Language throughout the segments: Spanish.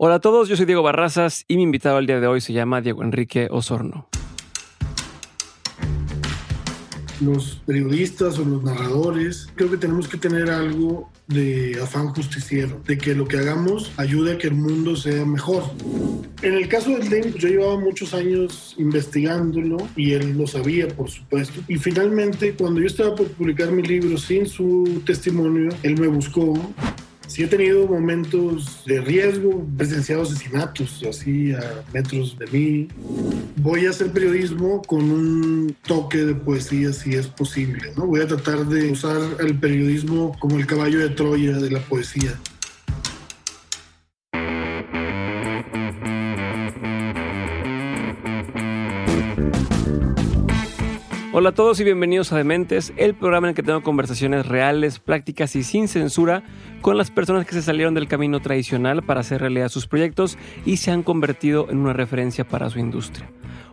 Hola a todos, yo soy Diego Barrazas y mi invitado al día de hoy se llama Diego Enrique Osorno. Los periodistas o los narradores, creo que tenemos que tener algo de afán justiciero, de que lo que hagamos ayude a que el mundo sea mejor. En el caso del dengue, yo llevaba muchos años investigándolo y él lo sabía, por supuesto. Y finalmente, cuando yo estaba por publicar mi libro sin su testimonio, él me buscó Sí he tenido momentos de riesgo, presenciado asesinatos así a metros de mí. Voy a hacer periodismo con un toque de poesía si es posible, ¿no? Voy a tratar de usar el periodismo como el caballo de Troya de la poesía. Hola a todos y bienvenidos a Dementes, el programa en el que tengo conversaciones reales, prácticas y sin censura con las personas que se salieron del camino tradicional para hacer realidad sus proyectos y se han convertido en una referencia para su industria.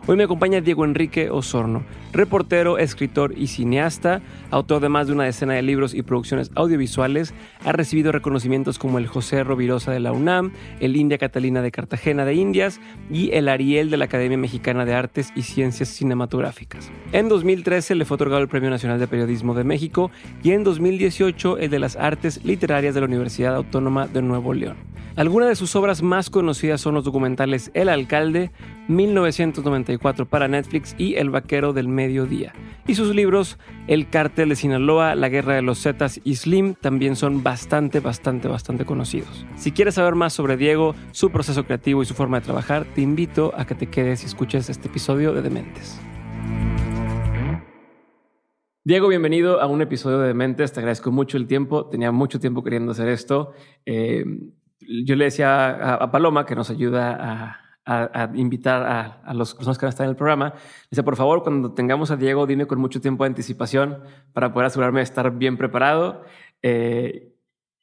Hoy me acompaña Diego Enrique Osorno, reportero, escritor y cineasta, autor de más de una decena de libros y producciones audiovisuales. Ha recibido reconocimientos como el José Rovirosa de la UNAM, el India Catalina de Cartagena de Indias y el Ariel de la Academia Mexicana de Artes y Ciencias Cinematográficas. En 2013 le fue otorgado el Premio Nacional de Periodismo de México y en 2018 el de las Artes Literarias de la Universidad Autónoma de Nuevo León. Algunas de sus obras más conocidas son los documentales El Alcalde, 1994 para Netflix y El Vaquero del Mediodía. Y sus libros El Cártel de Sinaloa, La Guerra de los Zetas y Slim también son bastante, bastante, bastante conocidos. Si quieres saber más sobre Diego, su proceso creativo y su forma de trabajar, te invito a que te quedes y escuches este episodio de Dementes. Diego, bienvenido a un episodio de Dementes. Te agradezco mucho el tiempo. Tenía mucho tiempo queriendo hacer esto. Eh, yo le decía a, Paloma, que nos ayuda a, invitar a, a las personas que van a estar en el programa, dice, por favor, cuando tengamos a Diego, dime con mucho tiempo de anticipación para poder asegurarme de estar bien preparado. Eh,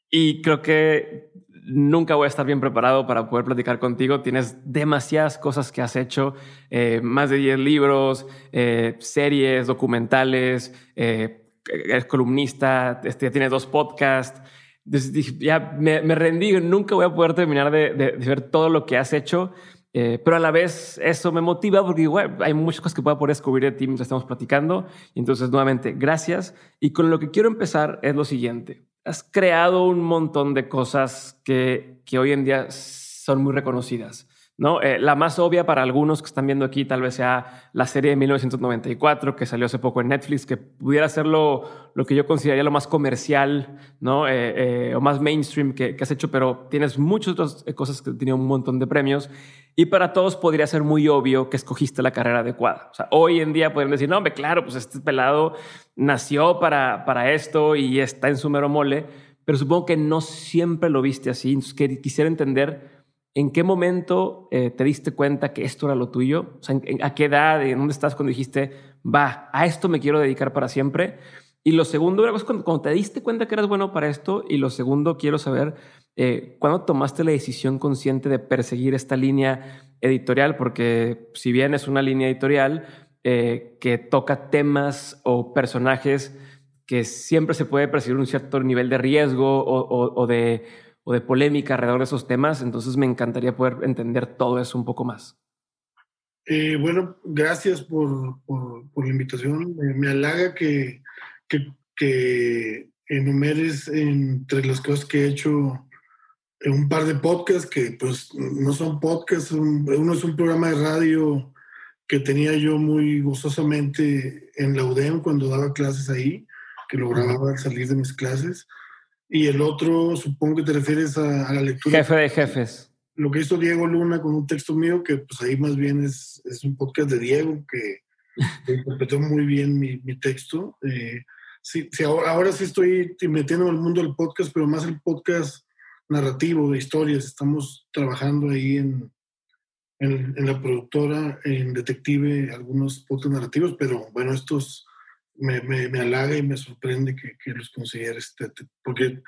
y creo que nunca voy a estar bien preparado para poder platicar contigo. Tienes demasiadas cosas que has hecho, eh, más de 10 libros, eh, series, documentales, eres columnista, este, tienes dos podcasts ya me, rendí, nunca voy a poder terminar de, ver todo lo que has hecho, eh, pero a la vez eso me motiva porque igual hay muchas cosas que puedo poder descubrir de ti mientras estamos platicando. Entonces, nuevamente, gracias. Y con lo que quiero empezar es lo siguiente. Has creado un montón de cosas que, que hoy en día son muy reconocidas. ¿no? Eh, la más obvia para algunos que están viendo aquí tal vez sea la serie de 1994 que salió hace poco en Netflix, que pudiera ser lo, que yo consideraría lo más comercial ¿no? Eh, eh, o más mainstream que, has hecho, pero tienes muchas otras cosas que tenían un montón de premios y para todos podría ser muy obvio que escogiste la carrera adecuada. O sea, hoy en día pueden decir, no, hombre, claro, pues este pelado nació para, para esto y está en su mero mole, pero supongo que no siempre lo viste así. Entonces, quisiera entender ¿En qué momento eh, te diste cuenta que esto era lo tuyo? O sea, ¿A qué edad? ¿En dónde estás cuando dijiste, va, a esto me quiero dedicar para siempre? Y lo segundo, es cuando, cuando, te diste cuenta que eras bueno para esto. Y lo segundo, quiero saber, eh, ¿cuándo tomaste la decisión consciente de perseguir esta línea editorial? Porque si bien es una línea editorial eh, que toca temas o personajes que siempre se puede percibir un cierto nivel de riesgo o de o de polémica alrededor de esos temas. Entonces me encantaría poder entender todo eso un poco más. Eh, bueno, gracias por, por, la invitación. me halaga que, que, que, enumeres entre las cosas que he hecho un par de podcasts que pues no son podcasts, uno es un programa de radio que tenía yo muy gozosamente en la UDEM cuando daba clases ahí, que lo grababa al salir de mis clases. Y el otro, supongo que te refieres a, la lectura. Jefe de jefes. Lo que hizo Diego Luna con un texto mío, que pues ahí más bien es, es un podcast de Diego, que interpretó muy bien mi, mi texto. Eh, sí, sí ahora, ahora, sí estoy metiendo en el mundo del podcast, pero más el podcast narrativo, de historias. Estamos trabajando ahí en, en, la productora, en Detective, algunos podcasts narrativos, pero bueno, estos me, me, halaga y me sorprende que, los consideres, porque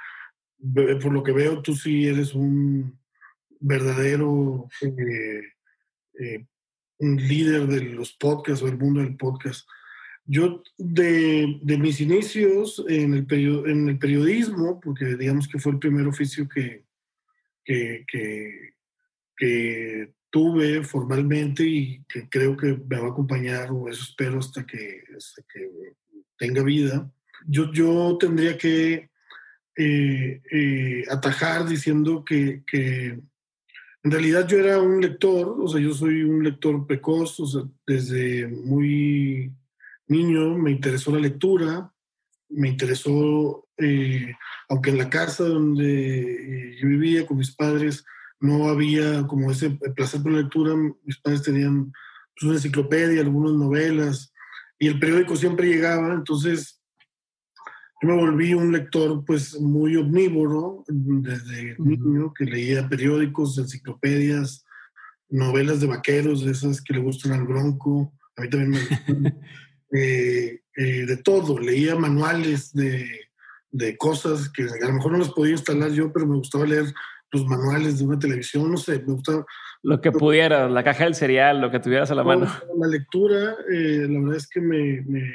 por lo que veo tú sí eres un verdadero eh, eh, un líder de los podcasts o el mundo del podcast. Yo de, mis inicios en el, en el periodismo, porque digamos que fue el primer oficio que, que, tuve formalmente y que creo que me va a acompañar, o eso espero hasta que, que tenga vida, yo, yo tendría que eh, eh, atajar diciendo que, que, en realidad yo era un lector, o sea, yo soy un lector precoz, o sea, desde muy niño me interesó la lectura, me interesó, eh, aunque en la casa donde yo vivía con mis padres no había como ese placer por la lectura, mis padres tenían pues, una enciclopedia, algunas novelas, y el periódico siempre llegaba, entonces yo me volví un lector pues muy omnívoro desde niño, que leía periódicos, enciclopedias, novelas de vaqueros, de esas que le gustan al bronco, a mí también me gustan, eh, eh, de todo, leía manuales de, de, cosas que a lo mejor no las podía instalar yo, pero me gustaba leer los manuales de una televisión, no sé, me gustaba... Lo que pudiera, la caja del cereal, lo que tuvieras a la mano. La lectura, eh, la verdad es que me, me,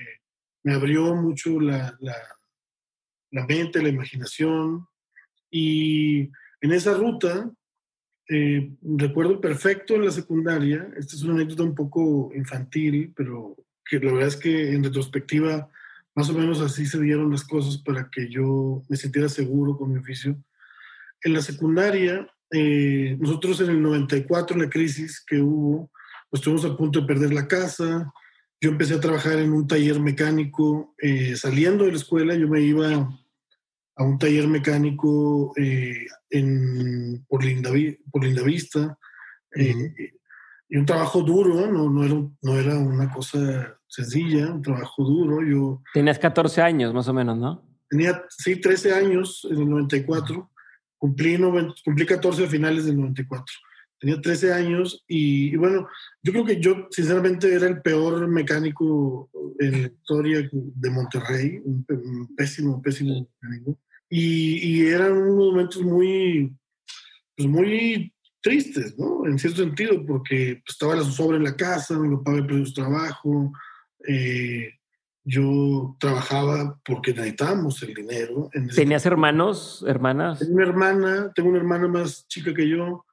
me abrió mucho la, la la mente, la imaginación. Y en esa ruta, eh, recuerdo perfecto en la secundaria, esta es una anécdota un poco infantil, pero que la verdad es que en retrospectiva, más o menos así se dieron las cosas para que yo me sintiera seguro con mi oficio. En la secundaria, eh, nosotros en el 94, la crisis que hubo, pues estuvimos a punto de perder la casa. Yo empecé a trabajar en un taller mecánico. Eh, saliendo de la escuela, yo me iba a un taller mecánico eh, en, por, Lindavista. Eh, y un trabajo duro, no, no, era, no era una cosa sencilla, un trabajo duro. Yo Tenías 14 años más o menos, ¿no? Tenía, sí, 13 años en el 94. Cumplí, cumplí 14 a finales del 94. Tenía 13 años y, bueno, yo creo que yo sinceramente era el peor mecánico en la historia de Monterrey, un, pésimo, pésimo mecánico. Y, eran momentos muy, pues muy tristes, ¿no? En cierto sentido, porque pues, estaba la zozobra en la casa, mi papá había perdido su trabajo, eh, yo trabajaba porque necesitábamos el dinero. ¿Tenías hermanos, hermanas? Tengo una hermana, tengo una hermana más chica que yo.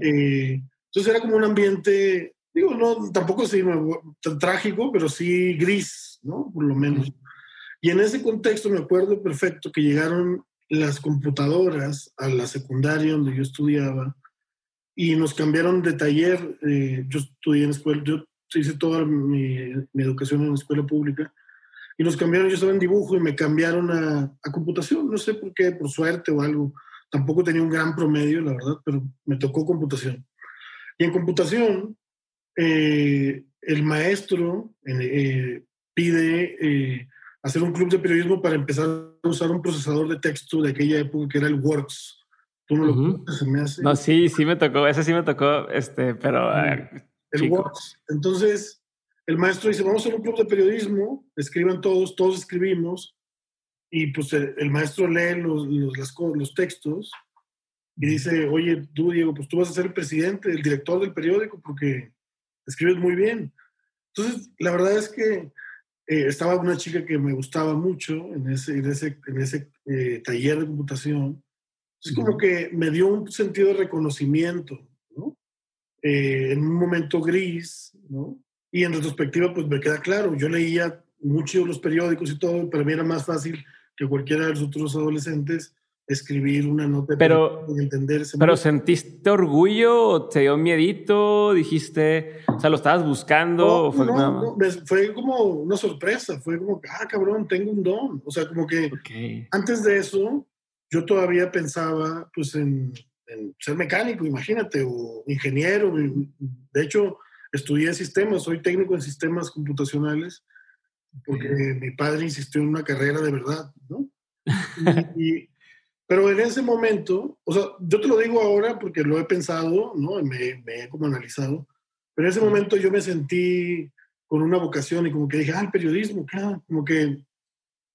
Eh, entonces era como un ambiente, digo, no, tampoco así tan trágico, pero sí gris, ¿no? Por lo menos. Y en ese contexto me acuerdo perfecto que llegaron las computadoras a la secundaria donde yo estudiaba y nos cambiaron de taller. Eh, yo estudié en escuela, yo hice toda mi, educación en escuela pública y nos cambiaron, yo estaba en dibujo y me cambiaron a, computación, no sé por qué, por suerte o algo. Tampoco tenía un gran promedio, la verdad, pero me tocó computación. Y en computación, eh, el maestro eh, pide hacer un club de periodismo para empezar a usar un procesador de texto de aquella época que era el Works. ¿Tú no lo se me hace? No, sí, sí me tocó, ese sí me tocó, este, pero... el Works. Entonces, el maestro dice, vamos a hacer un club de periodismo, escriban todos, todos escribimos, y pues el, maestro lee los, los, los textos y dice, oye, tú, Diego, pues tú vas a ser el presidente, el director del periódico, porque escribes muy bien. Entonces, la verdad es que eh, estaba una chica que me gustaba mucho en ese, en ese, en ese eh, taller de computación. Es como que me dio un sentido de reconocimiento, ¿no? Eh, en un momento gris, ¿no? Y en retrospectiva, pues me queda claro, yo leía mucho los periódicos y todo, para mí era más fácil que cualquiera de los otros adolescentes escribir una nota pero, entenderse. Pero sentiste orgullo, te dio miedito, dijiste, o sea, lo estabas buscando. fue, no, fue, como una sorpresa, fue como, ah, cabrón, tengo un don. O sea, como que antes de eso, yo todavía pensaba, pues, en, ser mecánico, imagínate, o ingeniero. De hecho, estudié sistemas, soy técnico en sistemas computacionales, porque mi padre insistió en una carrera de verdad, ¿no? y pero en ese momento, o sea, yo te lo digo ahora porque lo he pensado, ¿no? Me, me he como analizado, pero en ese momento yo me sentí con una vocación y como que dije, ah, el periodismo, claro, como que...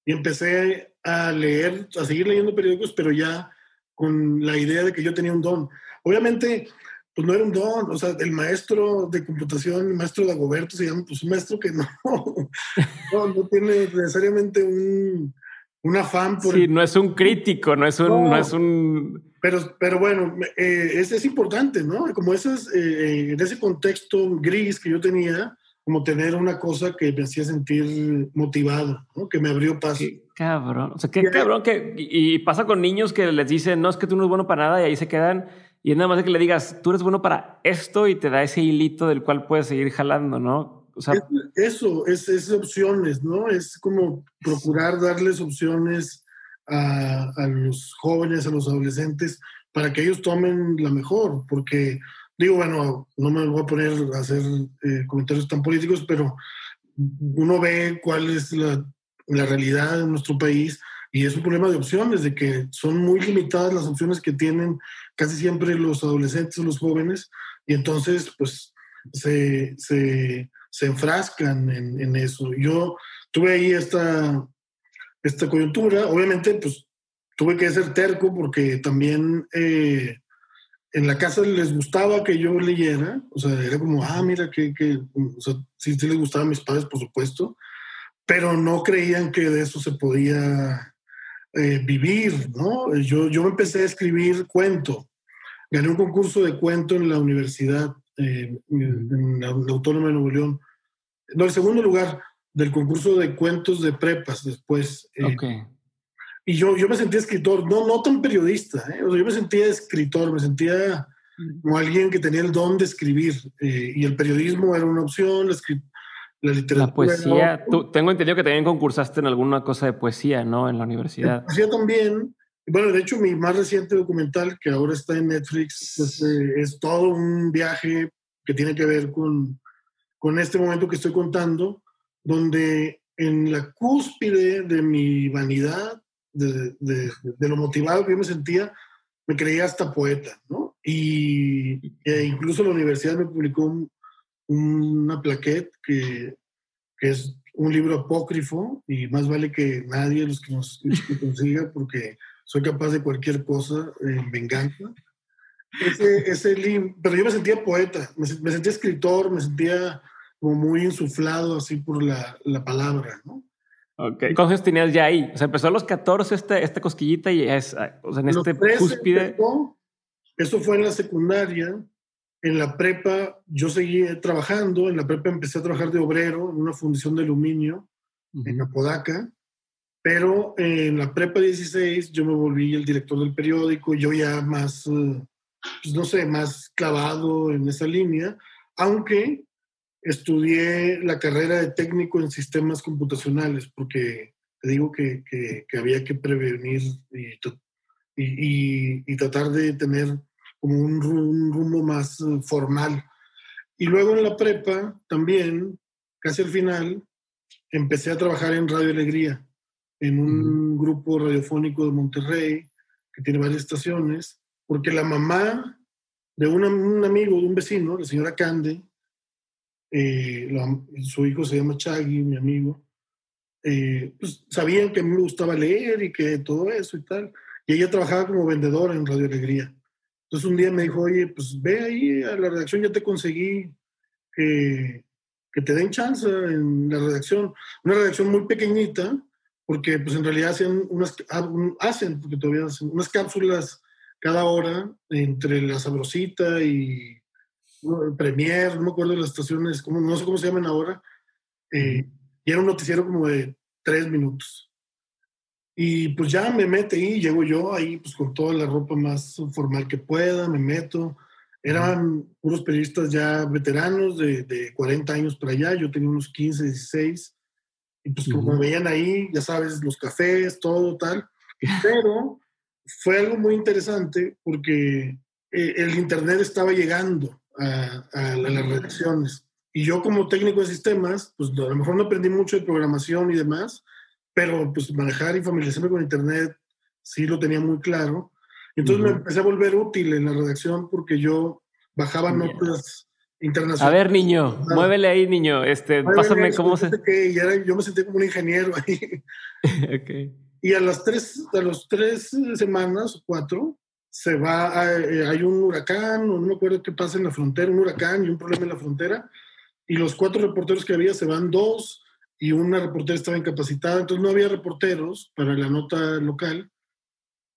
Y empecé a leer, a seguir leyendo periódicos, pero ya con la idea de que yo tenía un don. Obviamente, pues no era un don, o sea, el maestro de computación, el maestro de Agoberto se llama, pues un maestro que no, no, no tiene necesariamente un, un afán por... Sí, no es un crítico, no es un... No, es un... Pero, pero bueno, eh, es, es, importante, ¿no? Como esas, eh, en ese contexto gris que yo tenía, como tener una cosa que me hacía sentir motivado, ¿no? Que me abrió paso. Qué cabrón. O sea, qué cabrón que... Y pasa con niños que les dicen, no, es que tú no eres bueno para nada y ahí se quedan. Y es nada más de que le digas, tú eres bueno para esto y te da ese hilito del cual puedes seguir jalando, ¿no? O sea, eso, es, es opciones, ¿no? Es como procurar darles opciones a, a, los jóvenes, a los adolescentes, para que ellos tomen la mejor, porque digo, bueno, no me voy a poner a hacer eh, comentarios tan políticos, pero uno ve cuál es la, realidad en nuestro país y es un problema de opciones, de que son muy limitadas las opciones que tienen casi siempre los adolescentes o los jóvenes, y entonces pues se, se, se enfrascan en, en, eso. Yo tuve ahí esta, esta coyuntura. Obviamente, pues tuve que ser terco porque también eh, en la casa les gustaba que yo leyera. O sea, era como, ah, mira, que, que sí, sí les gustaba a mis padres, por supuesto, pero no creían que de eso se podía eh, vivir, ¿no? Yo, yo empecé a escribir cuento. Gané un concurso de cuento en la universidad, eh, en la Autónoma de Nuevo León. No, el segundo lugar del concurso de cuentos de prepas después. Eh, y yo, yo me sentía escritor, no, no tan periodista, ¿eh? o sea, yo me sentía escritor, me sentía como alguien que tenía el don de escribir. Eh, y el periodismo era una opción, la, la literatura. La poesía, tú, tengo entendido que también concursaste en alguna cosa de poesía, ¿no? En la universidad. La poesía también. Bueno, de hecho, mi más reciente documental, que ahora está en Netflix, pues, eh, es todo un viaje que tiene que ver con, con este momento que estoy contando donde en la cúspide de mi vanidad, de, lo motivado que yo me sentía, me creía hasta poeta, ¿no? Y e incluso la universidad me publicó una plaquette que, es un libro apócrifo y más vale que nadie los que nos consiga porque soy capaz de cualquier cosa en venganza. Ese, ese pero yo me sentía poeta, me, me sentía escritor, me sentía como muy insuflado así por la, la palabra, ¿no? Ok. ¿Cuántos tenías ya ahí? O sea, empezó a los 14 este, esta cosquillita y es, o sea, en este cúspide. eso fue en la secundaria. En la prepa yo seguí trabajando. En la prepa empecé a trabajar de obrero en una fundición de aluminio en Apodaca. Pero en la prepa 16 yo me volví el director del periódico, yo ya más, eh, pues no sé, más clavado en esa línea, aunque estudié la carrera de técnico en sistemas computacionales porque te digo que, que, había que prevenir y, y, y, tratar de tener como un, rumbo más eh, formal. Y luego en la prepa también, casi al final, empecé a trabajar en Radio Alegría, en un grupo radiofónico de Monterrey que tiene varias estaciones, porque la mamá de un amigo, de un vecino, la señora Cande, eh, su hijo se llama Chagui, mi amigo, eh, pues sabían que a mí me gustaba leer y que todo eso y tal. Y ella trabajaba como vendedora en Radio Alegría. Entonces un día me dijo, oye, pues ve ahí a la redacción, ya te conseguí que, te den chance en la redacción. Una redacción muy pequeñita, porque pues en realidad hacen unas, ah, hacen, porque todavía hacen unas cápsulas cada hora entre la sabrosita y Premier, no me acuerdo de las estaciones, como, no sé cómo se llaman ahora, eh, y era un noticiero como de tres minutos. Y pues ya me mete ahí, llego yo ahí pues con toda la ropa más formal que pueda, me meto. Eran puros periodistas ya veteranos de, de 40 años para allá, yo tenía unos 15, 16. Y pues como me veían ahí, ya sabes, los cafés, todo tal. Pero fue algo muy interesante porque eh, el Internet estaba llegando a, las redacciones. Y yo como técnico de sistemas, pues a lo mejor no aprendí mucho de programación y demás, pero pues manejar y familiarizarme con Internet sí lo tenía muy claro. Entonces me empecé a volver útil en la redacción porque yo bajaba notas internacionales. A ver, niño, muévele ahí, niño. Este, pásame cómo se... Que yo me sentí como un ingeniero ahí. okay. Y a las tres, a los tres semanas, cuatro, se va, eh, hay un huracán, no me acuerdo qué pasa en la frontera, un huracán y un problema en la frontera, y los cuatro reporteros que había se van dos, y una reportera estaba incapacitada, entonces no había reporteros para la nota local,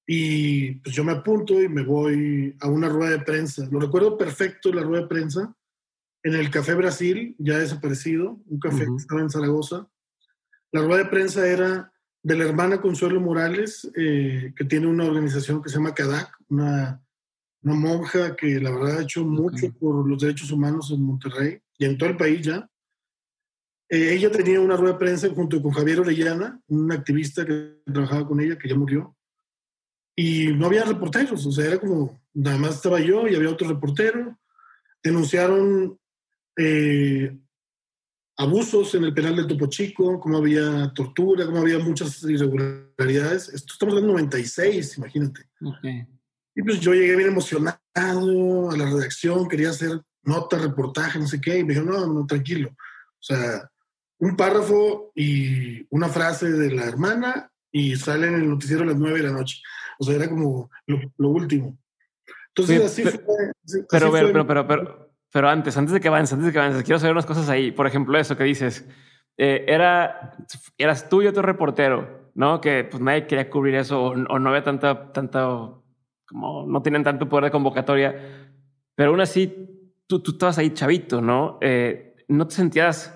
Y pues yo me apunto y me voy a una rueda de prensa. Lo recuerdo perfecto la rueda de prensa en el Café Brasil, ya desaparecido, un café que estaba en Zaragoza. La rueda de prensa era de la hermana Consuelo Morales, eh, que tiene una organización que se llama CADAC, una, una monja que la verdad ha hecho mucho por los derechos humanos en Monterrey y en todo el país ya. Eh, ella tenía una rueda de prensa junto con Javier Orellana, un activista que trabajaba con ella, que ya murió. Y no había reporteros, o sea, era como, nada más estaba yo y había otro reportero. Denunciaron eh, abusos en el penal de Topo Chico, cómo había tortura, cómo había muchas irregularidades. Esto estamos en el 96, imagínate. Y pues yo llegué bien emocionado a la redacción, quería hacer nota, reportaje, no sé qué, y me dijeron, no, no, tranquilo. O sea, un párrafo y una frase de la hermana y sale en el noticiero a las nueve de la noche. O sea, era como lo, último. Entonces, así pero, fue. pero, pero, pero, pero, pero, antes, antes de que avances, antes de que avances, quiero saber unas cosas ahí. Por ejemplo, eso que dices, eh, era, eras tú y otro reportero, ¿no? Que pues nadie quería cubrir eso o, no había tanta, tanta, como no tienen tanto poder de convocatoria. Pero aún así, tú, tú estabas ahí chavito, ¿no? Eh, ¿No te sentías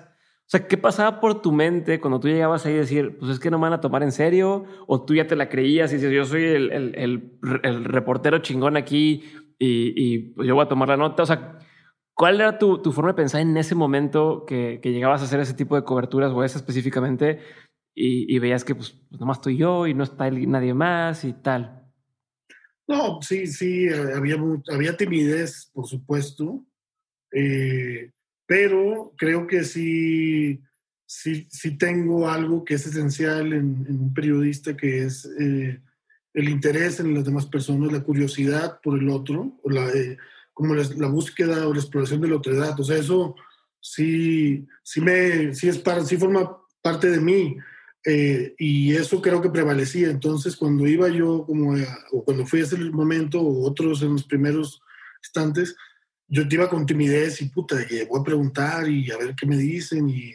o sea, ¿qué pasaba por tu mente cuando tú llegabas ahí a decir, pues es que no me van a tomar en serio? ¿O tú ya te la creías y dices, yo soy el, el, el, reportero chingón aquí y, y pues yo voy a tomar la nota? O sea, ¿cuál era tu, tu forma de pensar en ese momento que, que, llegabas a hacer ese tipo de coberturas o esa específicamente y, y veías que pues, pues nomás estoy yo y no está nadie más y tal? No, sí, sí, había, había timidez, por supuesto. Eh, pero creo que sí, sí, sí tengo algo que es esencial en, un periodista, que es eh, el interés en las demás personas, la curiosidad por el otro, la, eh, como la, búsqueda o la exploración de la otredad. O sea, eso sí, sí, me, sí, es para, sí forma parte de mí. Eh, y eso creo que prevalecía. Entonces, cuando iba yo, como, o cuando fui a ese momento, o otros en los primeros instantes, yo te iba con timidez y puta, voy a preguntar y a ver qué me dicen y,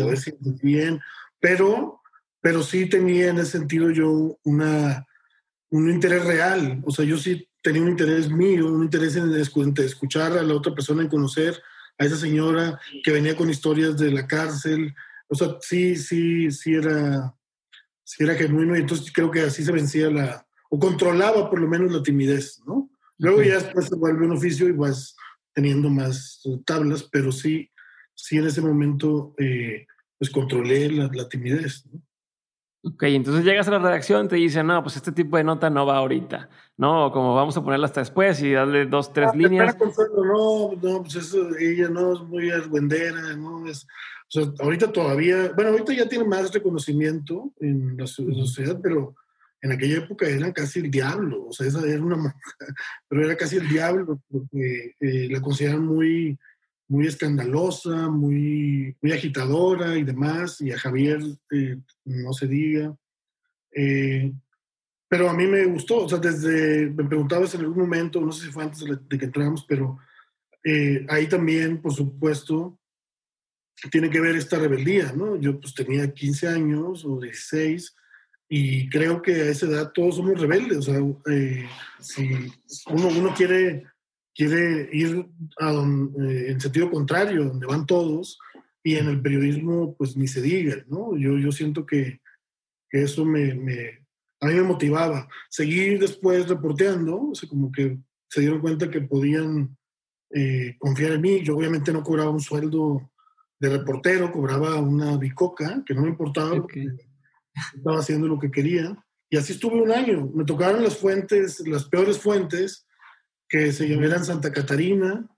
a ver si bien, pero, pero sí tenía en ese sentido yo una, un interés real, o sea, yo sí tenía un interés mío, un interés en escuchar a la otra persona, en conocer a esa señora que venía con historias de la cárcel, o sea, sí, sí, sí era, sí era genuino y entonces creo que así se vencía la, o controlaba por lo menos la timidez, ¿no? Luego ya después se vuelve un oficio y vas teniendo más tablas, pero sí, sí en ese momento eh, pues controlé la, la timidez. ¿no? Ok, entonces llegas a la redacción y te dicen, no, pues este tipo de nota no va ahorita, ¿no? Como vamos a ponerla hasta después y darle dos, tres líneas. No, no, pues eso, ella no es muy argüendera, ¿no? Es, o sea, ahorita todavía, bueno, ahorita ya tiene más reconocimiento en la sociedad, pero en aquella época eran casi el diablo, o sea, esa era una pero era casi el diablo, porque eh, la consideraban muy, muy escandalosa, muy, muy agitadora y demás, y a Javier eh, no se diga. Eh, pero a mí me gustó, o sea, desde, me preguntabas en algún momento, no sé si fue antes de, que entramos, pero ahí también, por supuesto, tiene que ver esta rebeldía, ¿no? Yo pues tenía 15 años o 16 y creo que a esa edad todos somos rebeldes. O sea, eh, si uno, uno quiere, quiere ir a eh, en sentido contrario, donde van todos, y en el periodismo, pues ni se diga, ¿no? Yo, yo siento que, que eso me, me, a mí me motivaba. Seguir después reporteando, o sea, como que se dieron cuenta que podían eh, confiar en mí. Yo obviamente no cobraba un sueldo de reportero, cobraba una bicoca, que no me importaba estaba haciendo lo que quería. Y así estuve un año. Me tocaron las fuentes, las peores fuentes, que se llamaban Santa Catarina,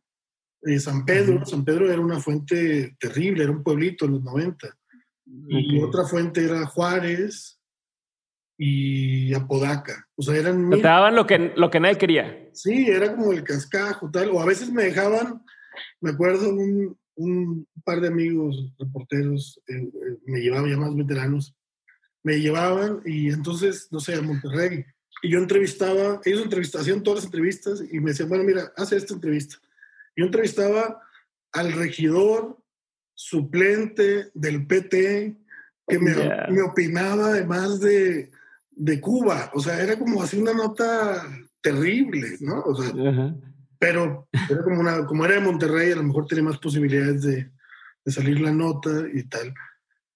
eh, San Pedro. San Pedro era una fuente terrible, era un pueblito en los 90. Y otra fuente era Juárez y Apodaca. O sea, eran... Te daban lo que, lo que nadie quería. Sí, era como el cascajo, tal. O a veces me dejaban, me acuerdo, un, un par de amigos reporteros, eh, eh, me llevaban ya más veteranos, me llevaban y entonces, no sé, a Monterrey. Y yo entrevistaba, ellos entrevistaban, hacían todas las entrevistas y me decían, bueno, mira, hace esta entrevista. Yo entrevistaba al regidor suplente del PT que me, me opinaba además de, de Cuba. O sea, era como así una nota terrible, ¿no? O sea, pero era como, una, como era de Monterrey, a lo mejor tenía más posibilidades de, de salir la nota y tal.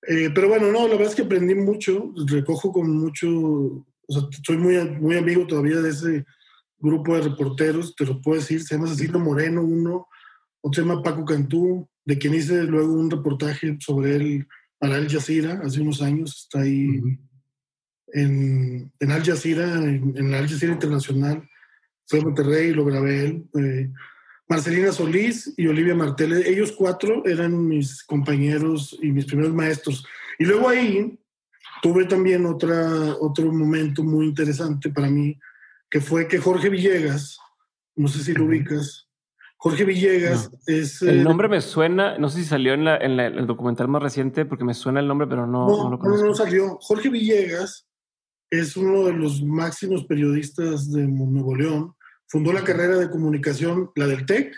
Eh, pero bueno, no, la verdad es que aprendí mucho, recojo con mucho, o sea, soy muy, muy amigo todavía de ese grupo de reporteros, te lo puedo decir, se llama Cecilio Moreno uno, otro se llama Paco Cantú, de quien hice luego un reportaje sobre él para Al Jazeera hace unos años, está ahí en, en, Al Jazeera, en, en, Al Jazeera Internacional, fue a Monterrey, lo grabé él. Eh, Marcelina Solís y Olivia Martel, ellos cuatro eran mis compañeros y mis primeros maestros. Y luego ahí tuve también otra, otro momento muy interesante para mí, que fue que Jorge Villegas, no sé si lo ubicas, Jorge Villegas es... El eh, nombre me suena, no sé si salió en, el documental más reciente, porque me suena el nombre, pero no, no, lo conozco. No, no salió. Jorge Villegas es uno de los máximos periodistas de Nuevo León fundó la carrera de comunicación, la del TEC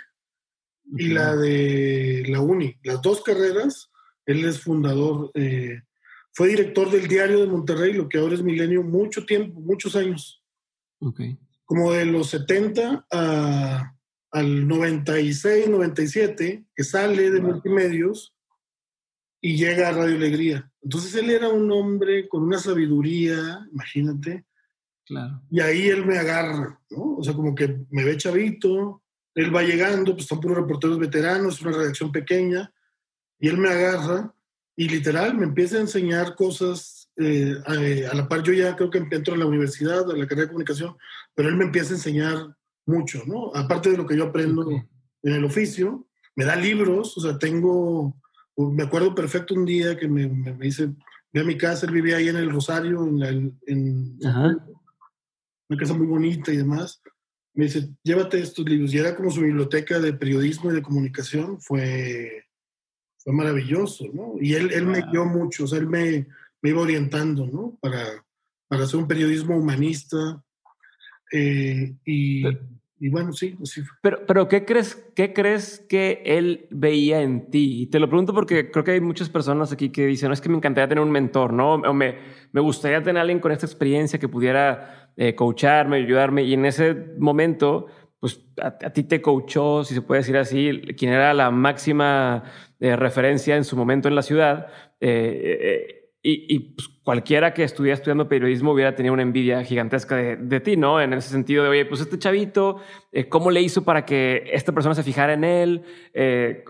y la de la UNI. Las dos carreras, él es fundador, eh, fue director del Diario de Monterrey, lo que ahora es Milenio, mucho tiempo, muchos años. Como de los 70 al 96, 97, que sale de multimedios y llega a Radio Alegría. Entonces él era un hombre con una sabiduría, imagínate, y ahí él me agarra, ¿no? O sea, como que me ve chavito, él va llegando, pues están puros reporteros veteranos, una redacción pequeña, y él me agarra y literal me empieza a enseñar cosas eh, a, la par. Yo ya creo que entro a la universidad, a la carrera de comunicación, pero él me empieza a enseñar mucho, ¿no? Aparte de lo que yo aprendo en el oficio, me da libros, o sea, tengo, me acuerdo perfecto un día que me, me, dice, ve a mi casa, él vivía ahí en el Rosario, en, la, en una casa muy bonita y demás. Me dice, llévate estos libros. Y era como su biblioteca de periodismo y de comunicación. Fue, fue maravilloso, ¿no? Y él, él me dio mucho, o sea, él me, me iba orientando, ¿no? Para, para hacer un periodismo humanista. Eh, y, y bueno, sí, sí. Pero, pero ¿qué crees, qué crees que él veía en ti? Y te lo pregunto porque creo que hay muchas personas aquí que dicen, no, es que me encantaría tener un mentor, ¿no? O me, me gustaría tener alguien con esta experiencia que pudiera eh, coacharme, ayudarme. Y en ese momento, pues a, ti te coachó, si se puede decir así, quien era la máxima eh, referencia en su momento en la ciudad. Eh, eh y, pues, cualquiera que estuviera estudiando periodismo hubiera tenido una envidia gigantesca de, ti, ¿no? En ese sentido de, oye, pues este chavito, eh, ¿cómo le hizo para que esta persona se fijara en él? Eh,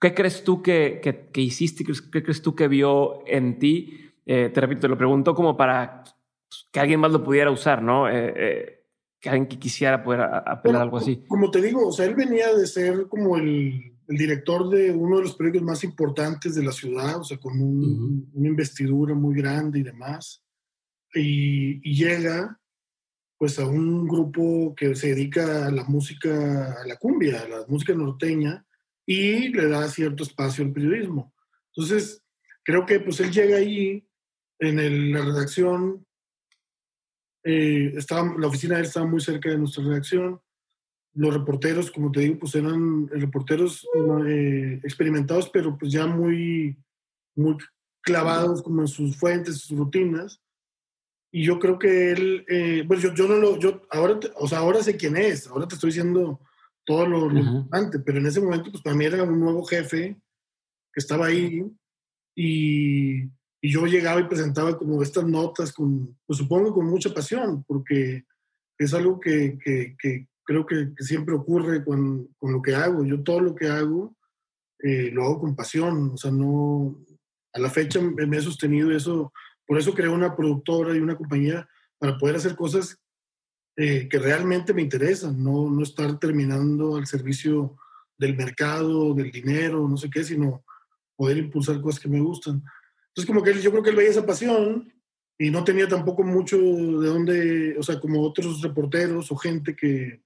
¿Qué crees tú que, que, hiciste? ¿Qué crees tú que vio en ti? Eh, te repito, te lo pregunto como para pues, que alguien más lo pudiera usar, ¿no? que alguien que quisiera poder apelar algo así. Como te digo, o sea, él venía de ser como el el director de uno de los periódicos más importantes de la ciudad, o sea, con una investidura muy grande y demás, y, llega pues a un grupo que se dedica a la música, a la cumbia, a la música norteña, y le da cierto espacio al periodismo. Entonces, creo que pues él llega ahí, en la redacción, eh, estaba, la oficina de él estaba muy cerca de nuestra redacción, los reporteros, como te digo, pues eran reporteros eh, experimentados, pero pues ya muy, muy clavados como en sus fuentes, sus rutinas. Y yo creo que él, eh, pues yo, yo no lo, yo ahora, o sea, ahora sé quién es, ahora te estoy diciendo todo lo, importante, pero en ese momento, pues para mí era un nuevo jefe que estaba ahí y, y yo llegaba y presentaba como estas notas con, pues supongo con mucha pasión, porque es algo que, que, que, creo que, siempre ocurre con, con, lo que hago. Yo todo lo que hago eh, lo hago con pasión, o sea, no, a la fecha me he sostenido eso, por eso creé una productora y una compañía para poder hacer cosas eh, que realmente me interesan, no, no estar terminando al servicio del mercado, del dinero, no sé qué, sino poder impulsar cosas que me gustan. Entonces, como que yo creo que él veía esa pasión y no tenía tampoco mucho de dónde, o sea, como otros reporteros o gente que,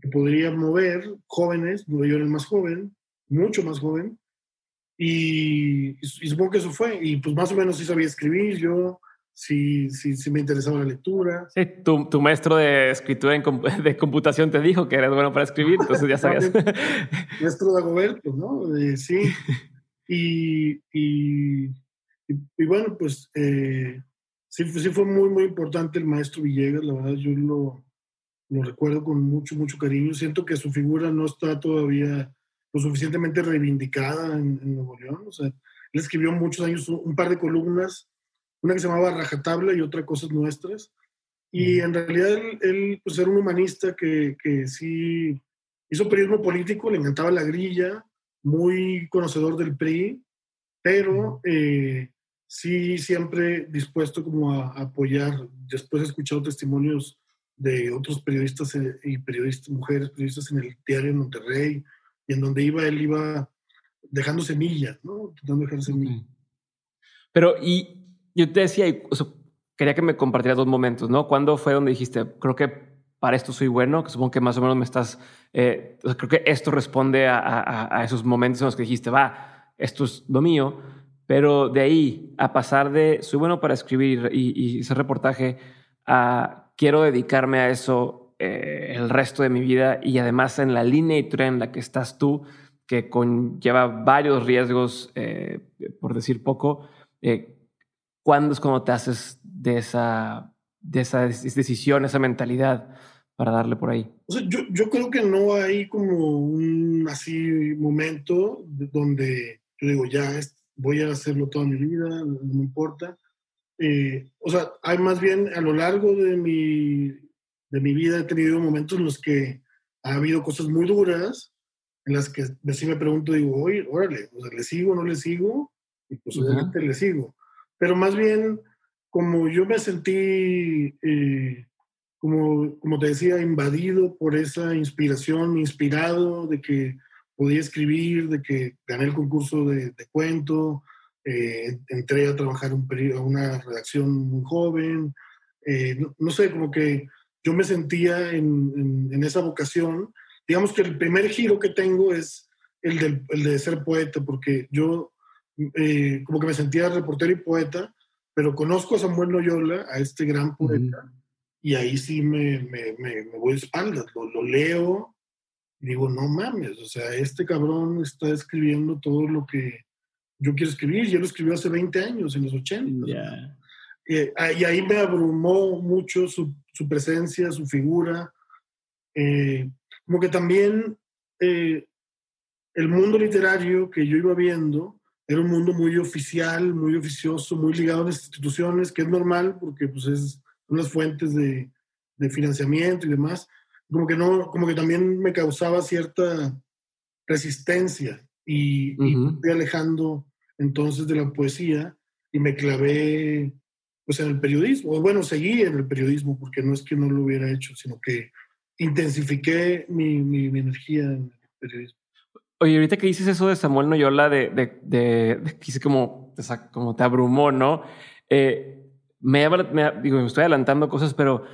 que podría mover jóvenes, yo era el más joven, mucho más joven, y, supongo que eso fue, y pues más o menos sí sabía escribir, yo sí, sí, sí me interesaba la lectura. Sí, tu, tu maestro de escritura en, de computación te dijo que eras bueno para escribir, entonces ya sabías. maestro de Agoberto, ¿no? sí. Y, y, y, bueno, pues eh, sí, sí fue muy, muy importante el maestro Villegas, la verdad yo lo, lo recuerdo con mucho, mucho cariño. Siento que su figura no está todavía lo suficientemente reivindicada en, Nuevo León. O sea, él escribió muchos años un par de columnas, una que se llamaba Rajatabla y otra Cosas Nuestras. Y en realidad él, él pues, era un humanista que, que sí hizo periodismo político, le encantaba la grilla, muy conocedor del PRI, pero eh, sí siempre dispuesto como a, apoyar. Después he escuchado testimonios de otros periodistas eh, y periodistas, mujeres periodistas en el diario de Monterrey, y en donde iba, él iba dejando semillas, ¿no? Tratando dejar semillas. Pero, y yo te decía, quería que me compartieras dos momentos, ¿no? ¿Cuándo fue donde dijiste, creo que para esto soy bueno? Que supongo que más o menos me estás, eh, creo que esto responde a, esos momentos en los que dijiste, va, esto es lo mío, pero de ahí a pasar de soy bueno para escribir y, y hacer reportaje a quiero dedicarme a eso eh, el resto de mi vida y además en la línea editorial en la que estás tú, que conlleva varios riesgos, eh, por decir poco, eh, ¿cuándo es cuando te haces de esa, de esa decisión, esa mentalidad para darle por ahí? yo, yo, creo que no hay como un así momento donde yo digo, ya voy a hacerlo toda mi vida, no me importa. O sea, hay más bien a lo largo de mi de mi vida he tenido momentos en los que ha habido cosas muy duras, en las que sí me pregunto, digo, oye, órale, o sea, ¿le sigo o no le sigo? Y pues obviamente le sigo. Pero más bien, como yo me sentí, eh, como, como te decía, invadido por esa inspiración, inspirado de que podía escribir, de que gané el concurso de, cuento, eh, entré a trabajar un a una redacción muy joven, eh, no, sé, como que yo me sentía en, en, esa vocación. Digamos que el primer giro que tengo es el, del, el de ser poeta, porque yo eh, como que me sentía reportero y poeta, pero conozco a Samuel Loyola, a este gran poeta, y ahí sí me, me, me, voy de espaldas, lo, lo, leo y digo, no mames, o sea, este cabrón está escribiendo todo lo que yo quiero escribir, y él lo escribió hace 20 años, en los 80. Eh, y ahí me abrumó mucho su, su presencia, su figura. Eh, como que también eh, el mundo literario que yo iba viendo era un mundo muy oficial, muy oficioso, muy ligado a las instituciones, que es normal porque pues, es unas fuentes de, de financiamiento y demás. Como que, no, como que también me causaba cierta resistencia y, y fui alejando entonces de la poesía y me clavé pues en el periodismo, bueno, seguí en el periodismo, porque no es que no lo hubiera hecho, sino que intensifiqué mi, mi, energía en el periodismo. Oye, ahorita que dices eso de Samuel Noyola, de, de, de, que como, como te abrumó, ¿no? Eh, me, me, digo, me estoy adelantando cosas, pero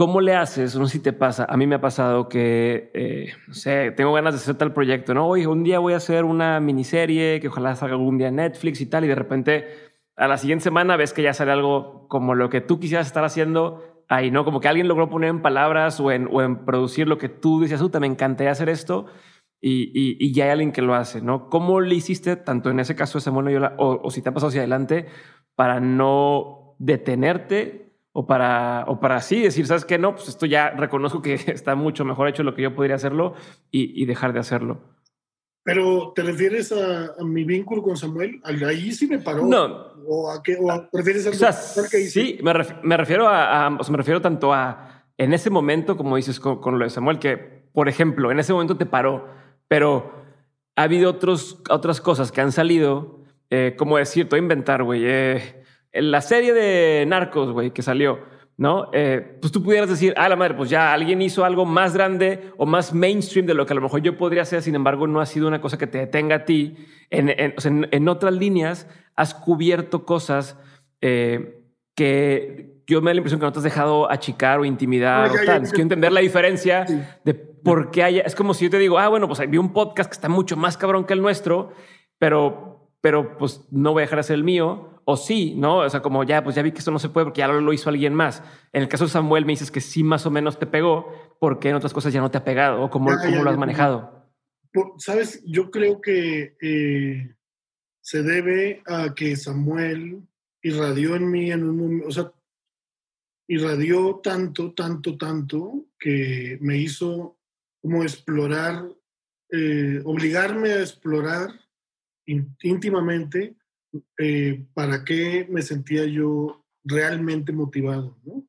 ¿cómo le haces? No sé si te pasa. A mí me ha pasado que, eh, no sé, tengo ganas de hacer tal proyecto, ¿no? Oye, un día voy a hacer una miniserie que ojalá salga algún día en Netflix y tal, y de repente a la siguiente semana ves que ya sale algo como lo que tú quisieras estar haciendo ahí, ¿no? Como que alguien logró poner en palabras o en, o en producir lo que tú decías, te me encantaría hacer esto y, y, ya hay alguien que lo hace, ¿no? ¿Cómo le hiciste, tanto en ese caso de Samuel Noyola, o, o si te ha pasado hacia adelante, para no detenerte o para, o para así decir, ¿sabes qué? No, pues esto ya reconozco que está mucho mejor hecho de lo que yo podría hacerlo y, y dejar de hacerlo. Pero, ¿te refieres a, mi vínculo con Samuel? Ahí sí me paró. No. ¿O a qué? ¿O prefieres o sea, Sí, me, refiero a, o sea, me refiero tanto a en ese momento, como dices con, lo de Samuel, que, por ejemplo, en ese momento te paró, pero ha habido otros, otras cosas que han salido, eh, como decir, te voy a inventar, güey, eh, la serie de Narcos, güey, que salió ¿no? Eh, pues tú pudieras decir, ah, la madre, pues ya alguien hizo algo más grande o más mainstream de lo que a lo mejor yo podría hacer, sin embargo, no ha sido una cosa que te detenga a ti. En, en, otras líneas, has cubierto cosas eh, que yo me da la impresión que no te has dejado achicar o intimidar o tal. quiero entender la diferencia de por qué haya. Es como si yo te digo, ah, bueno, pues vi un podcast que está mucho más cabrón que el nuestro, pero, pero pues no voy a dejar de ser el mío o sí, ¿no? O sea, como ya, pues ya vi que esto no se puede porque ya lo hizo alguien más. En el caso de Samuel me dices que sí más o menos te pegó, porque en otras cosas ya no te ha pegado, o cómo, lo has manejado. Sabes, yo creo que eh, se debe a que Samuel irradió en mí en un momento, o sea, irradió tanto, tanto, tanto que me hizo como explorar, eh, obligarme a explorar íntimamente eh, para qué me sentía yo realmente motivado, ¿no?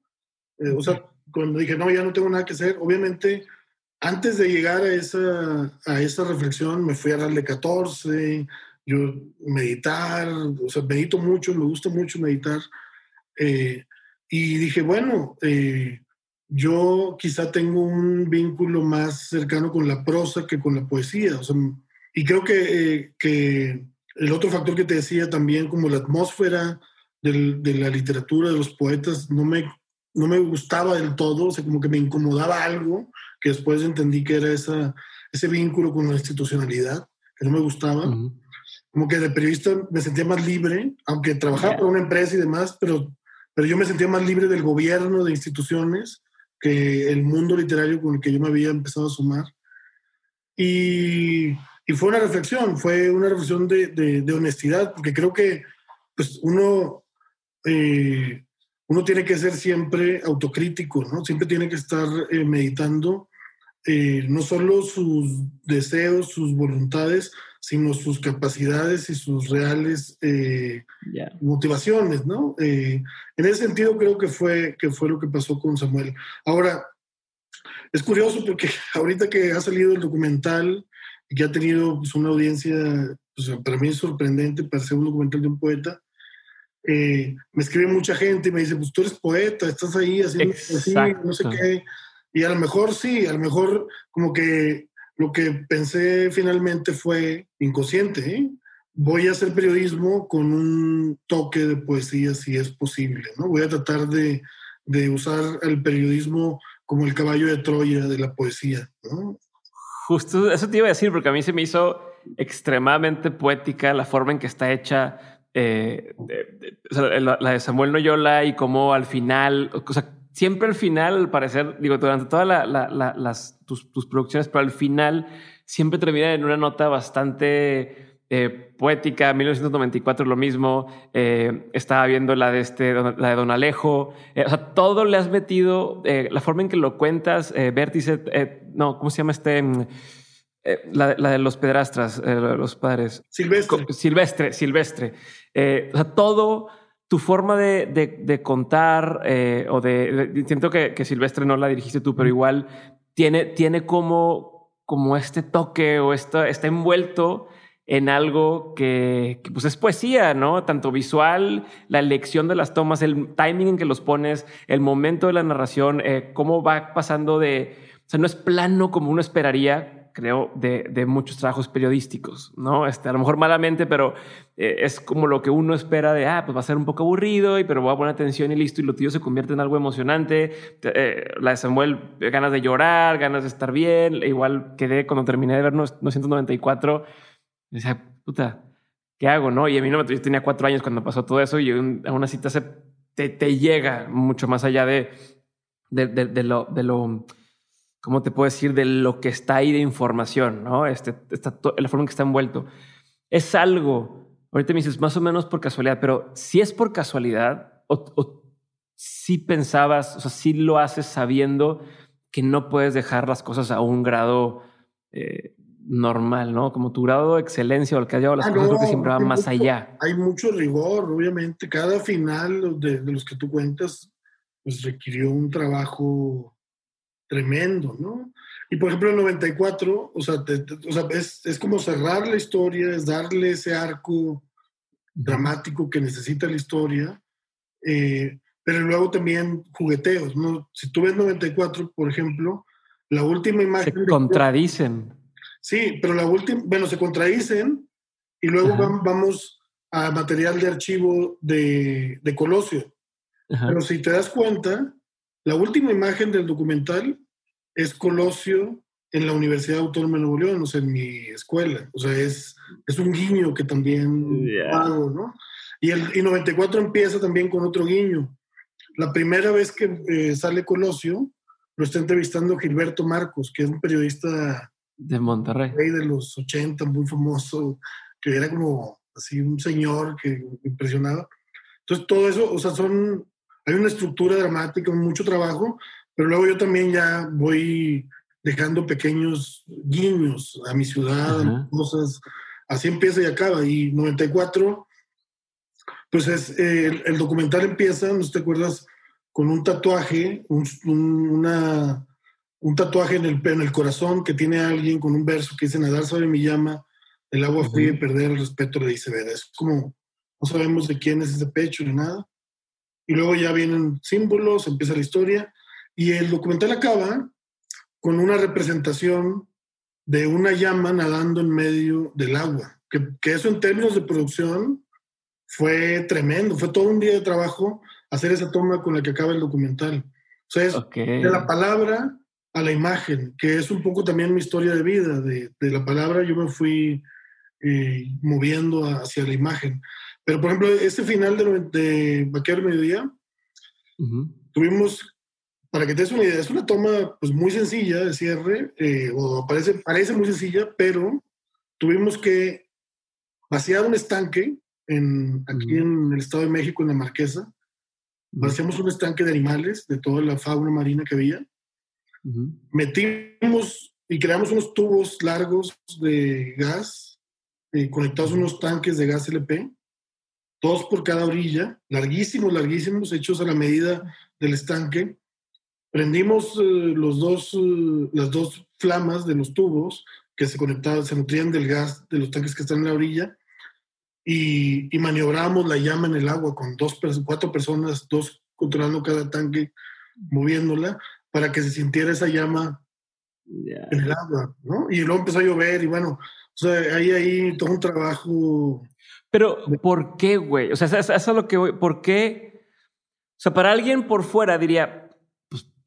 Eh, o sea, cuando dije, no, ya no tengo nada que hacer, obviamente, antes de llegar a esa, a esa reflexión, me fui a darle 14, yo meditar, o sea, medito mucho, me gusta mucho meditar. Eh, y dije, bueno, eh, yo quizá tengo un vínculo más cercano con la prosa que con la poesía. O sea, y creo que, que el otro factor que te decía también, como la atmósfera de la literatura, de los poetas, no me no me gustaba del todo, o sea, como que me incomodaba algo, que después entendí que era esa, ese vínculo con la institucionalidad, que no me gustaba. Como que de periodista me sentía más libre, aunque trabajaba para una empresa y demás, pero, pero yo me sentía más libre del gobierno, de instituciones, que el mundo literario con el que yo me había empezado a sumar. Y, y fue una reflexión, fue una reflexión de, de, honestidad, porque creo que pues, uno... Eh, uno tiene que ser siempre autocrítico, ¿no? Siempre tiene que estar eh, meditando eh, no solo sus deseos, sus voluntades, sino sus capacidades y sus reales eh, motivaciones, ¿no? en ese sentido creo que fue, que fue lo que pasó con Samuel. Ahora, es curioso porque ahorita que ha salido el documental que ha tenido pues, una audiencia, pues, para mí es sorprendente para ser un documental de un poeta, eh, me escribe mucha gente y me dice, pues tú eres poeta, estás ahí haciendo así, no sé qué. Y a lo mejor sí, a lo mejor como que lo que pensé finalmente fue inconsciente. ¿eh? Voy a hacer periodismo con un toque de poesía si es posible. ¿no? Voy a tratar de, de usar el periodismo como el caballo de Troya de la poesía. ¿no? Justo eso te iba a decir, porque a mí se me hizo extremadamente poética la forma en que está hecha eh, la de Samuel Noyola y cómo al final, o sea, siempre al final, al parecer, digo, durante todas las, tus, producciones, pero al final siempre termina en una nota bastante eh, poética. 1994 lo mismo. Eh, estaba viendo la de este, la de Don Alejo. o sea, todo le has metido, la forma en que lo cuentas, vértice, no, ¿cómo se llama este? Mm, eh, la, de los pedrastras, eh, los padres. Silvestre. Silvestre, silvestre. Eh, o sea, todo tu forma de, de, contar o de, Siento que, que, Silvestre no la dirigiste tú, pero igual tiene, tiene como, como este toque o está, está envuelto en algo que, pues es poesía, ¿no? Tanto visual, la elección de las tomas, el timing en que los pones, el momento de la narración, cómo va pasando de... O sea, no es plano como uno esperaría, creo, de, de, muchos trabajos periodísticos, ¿no? Este, a lo mejor malamente, pero eh, es como lo que uno espera de, ah, pues va a ser un poco aburrido, y, pero voy a poner atención y listo, y lo tuyo se convierte en algo emocionante. Eh, la de Samuel, ganas de llorar, ganas de estar bien. Igual quedé cuando terminé de ver 994, decía, puta, ¿qué hago, no? Y a mí no, yo tenía cuatro años cuando pasó todo eso, y aún así te, te, te llega mucho más allá de, de, de lo... De lo ¿cómo te puedo decir? De lo que está ahí de información, ¿no? Este, está la forma en que está envuelto. Es algo, ahorita me dices, más o menos por casualidad, pero si es por casualidad o, si pensabas, o sea, si lo haces sabiendo que no puedes dejar las cosas a un grado eh, normal, ¿no? Como tu grado de excelencia o el que ha llevado las ah, cosas, que siempre va más allá. Hay mucho rigor, obviamente. Cada final de, de los que tú cuentas, pues requirió un trabajo tremendo, ¿no? Y por ejemplo, el 94, o sea, o sea es, es, como cerrar la historia, es darle ese arco dramático que necesita la historia, eh, pero luego también jugueteos, ¿no? Si tú ves 94, por ejemplo, la última imagen... Se contradicen. Sí, pero la última, bueno, se contradicen y luego vamos a material de archivo de, de Colosio. Pero si te das cuenta, la última imagen del documental es Colosio en la Universidad Autónoma de Nuevo León, o sea, en mi escuela. O sea, es, es un guiño que también hago, ¿no? Y el y 94 empieza también con otro guiño. La primera vez que eh, sale Colosio, lo está entrevistando Gilberto Marcos, que es un periodista de Monterrey. De los 80, muy famoso, que era como así un señor que impresionaba. Entonces, todo eso, o sea, son, hay una estructura dramática, mucho trabajo, pero luego yo también ya voy dejando pequeños guiños a mi ciudad, cosas. Así empieza y acaba. Y 94, pues es, el, documental empieza, no te acuerdas, con un tatuaje, un, una, un tatuaje en el, en el corazón que tiene alguien con un verso que dice nadar sobre mi llama, el agua fría y perder el respeto le dice ver. Es como, no sabemos de quién es ese pecho ni nada. Y luego ya vienen símbolos, empieza la historia. Y el documental acaba con una representación de una llama nadando en medio del agua. Que, que, eso en términos de producción fue tremendo, fue todo un día de trabajo hacer esa toma con la que acaba el documental. O sea, es de la palabra a la imagen, que es un poco también mi historia de vida. De, de la palabra yo me fui eh, moviendo hacia la imagen. Pero, por ejemplo, este final de, de Vaquero Mediodía, tuvimos para que te des una idea, es una toma pues, muy sencilla de cierre, eh, o parece, parece muy sencilla, pero tuvimos que vaciar un estanque en, aquí en el Estado de México, en la Marquesa. Vaciamos un estanque de animales, de toda la fauna marina que había. Metimos y creamos unos tubos largos de gas, eh, conectados a unos tanques de gas LP, dos por cada orilla, larguísimos, larguísimos, hechos a la medida del estanque. Prendimos eh, los dos, eh, las dos flamas de los tubos que se conectaban, se nutrían del gas de los tanques que están en la orilla y, y maniobramos la llama en el agua con dos, cuatro personas, dos controlando cada tanque, moviéndola para que se sintiera esa llama en el agua, ¿no? Y luego empezó a llover y bueno, o sea, hay ahí todo un trabajo. Pero, ¿por qué, güey? O sea, eso es lo que voy. ¿Por qué? O sea, para alguien por fuera diría,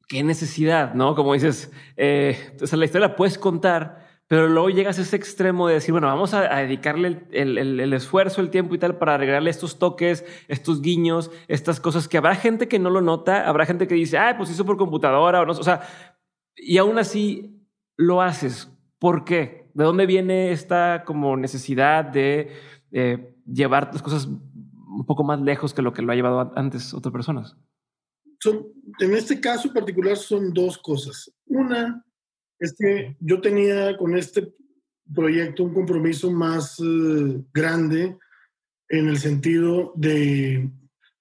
qué necesidad, ¿no? Como dices, eh, o sea, la historia la puedes contar, pero luego llegas a ese extremo de decir, bueno, vamos a, dedicarle el, el, esfuerzo, el tiempo y tal para agregarle estos toques, estos guiños, estas cosas que habrá gente que no lo nota, habrá gente que dice, ah, pues hizo por computadora o no, o sea, y aún así lo haces. ¿Por qué? ¿De dónde viene esta como necesidad de eh, llevar las cosas un poco más lejos que lo que lo ha llevado antes otras personas? en este caso particular son dos cosas. Una es que yo tenía con este proyecto un compromiso más eh, grande en el sentido de,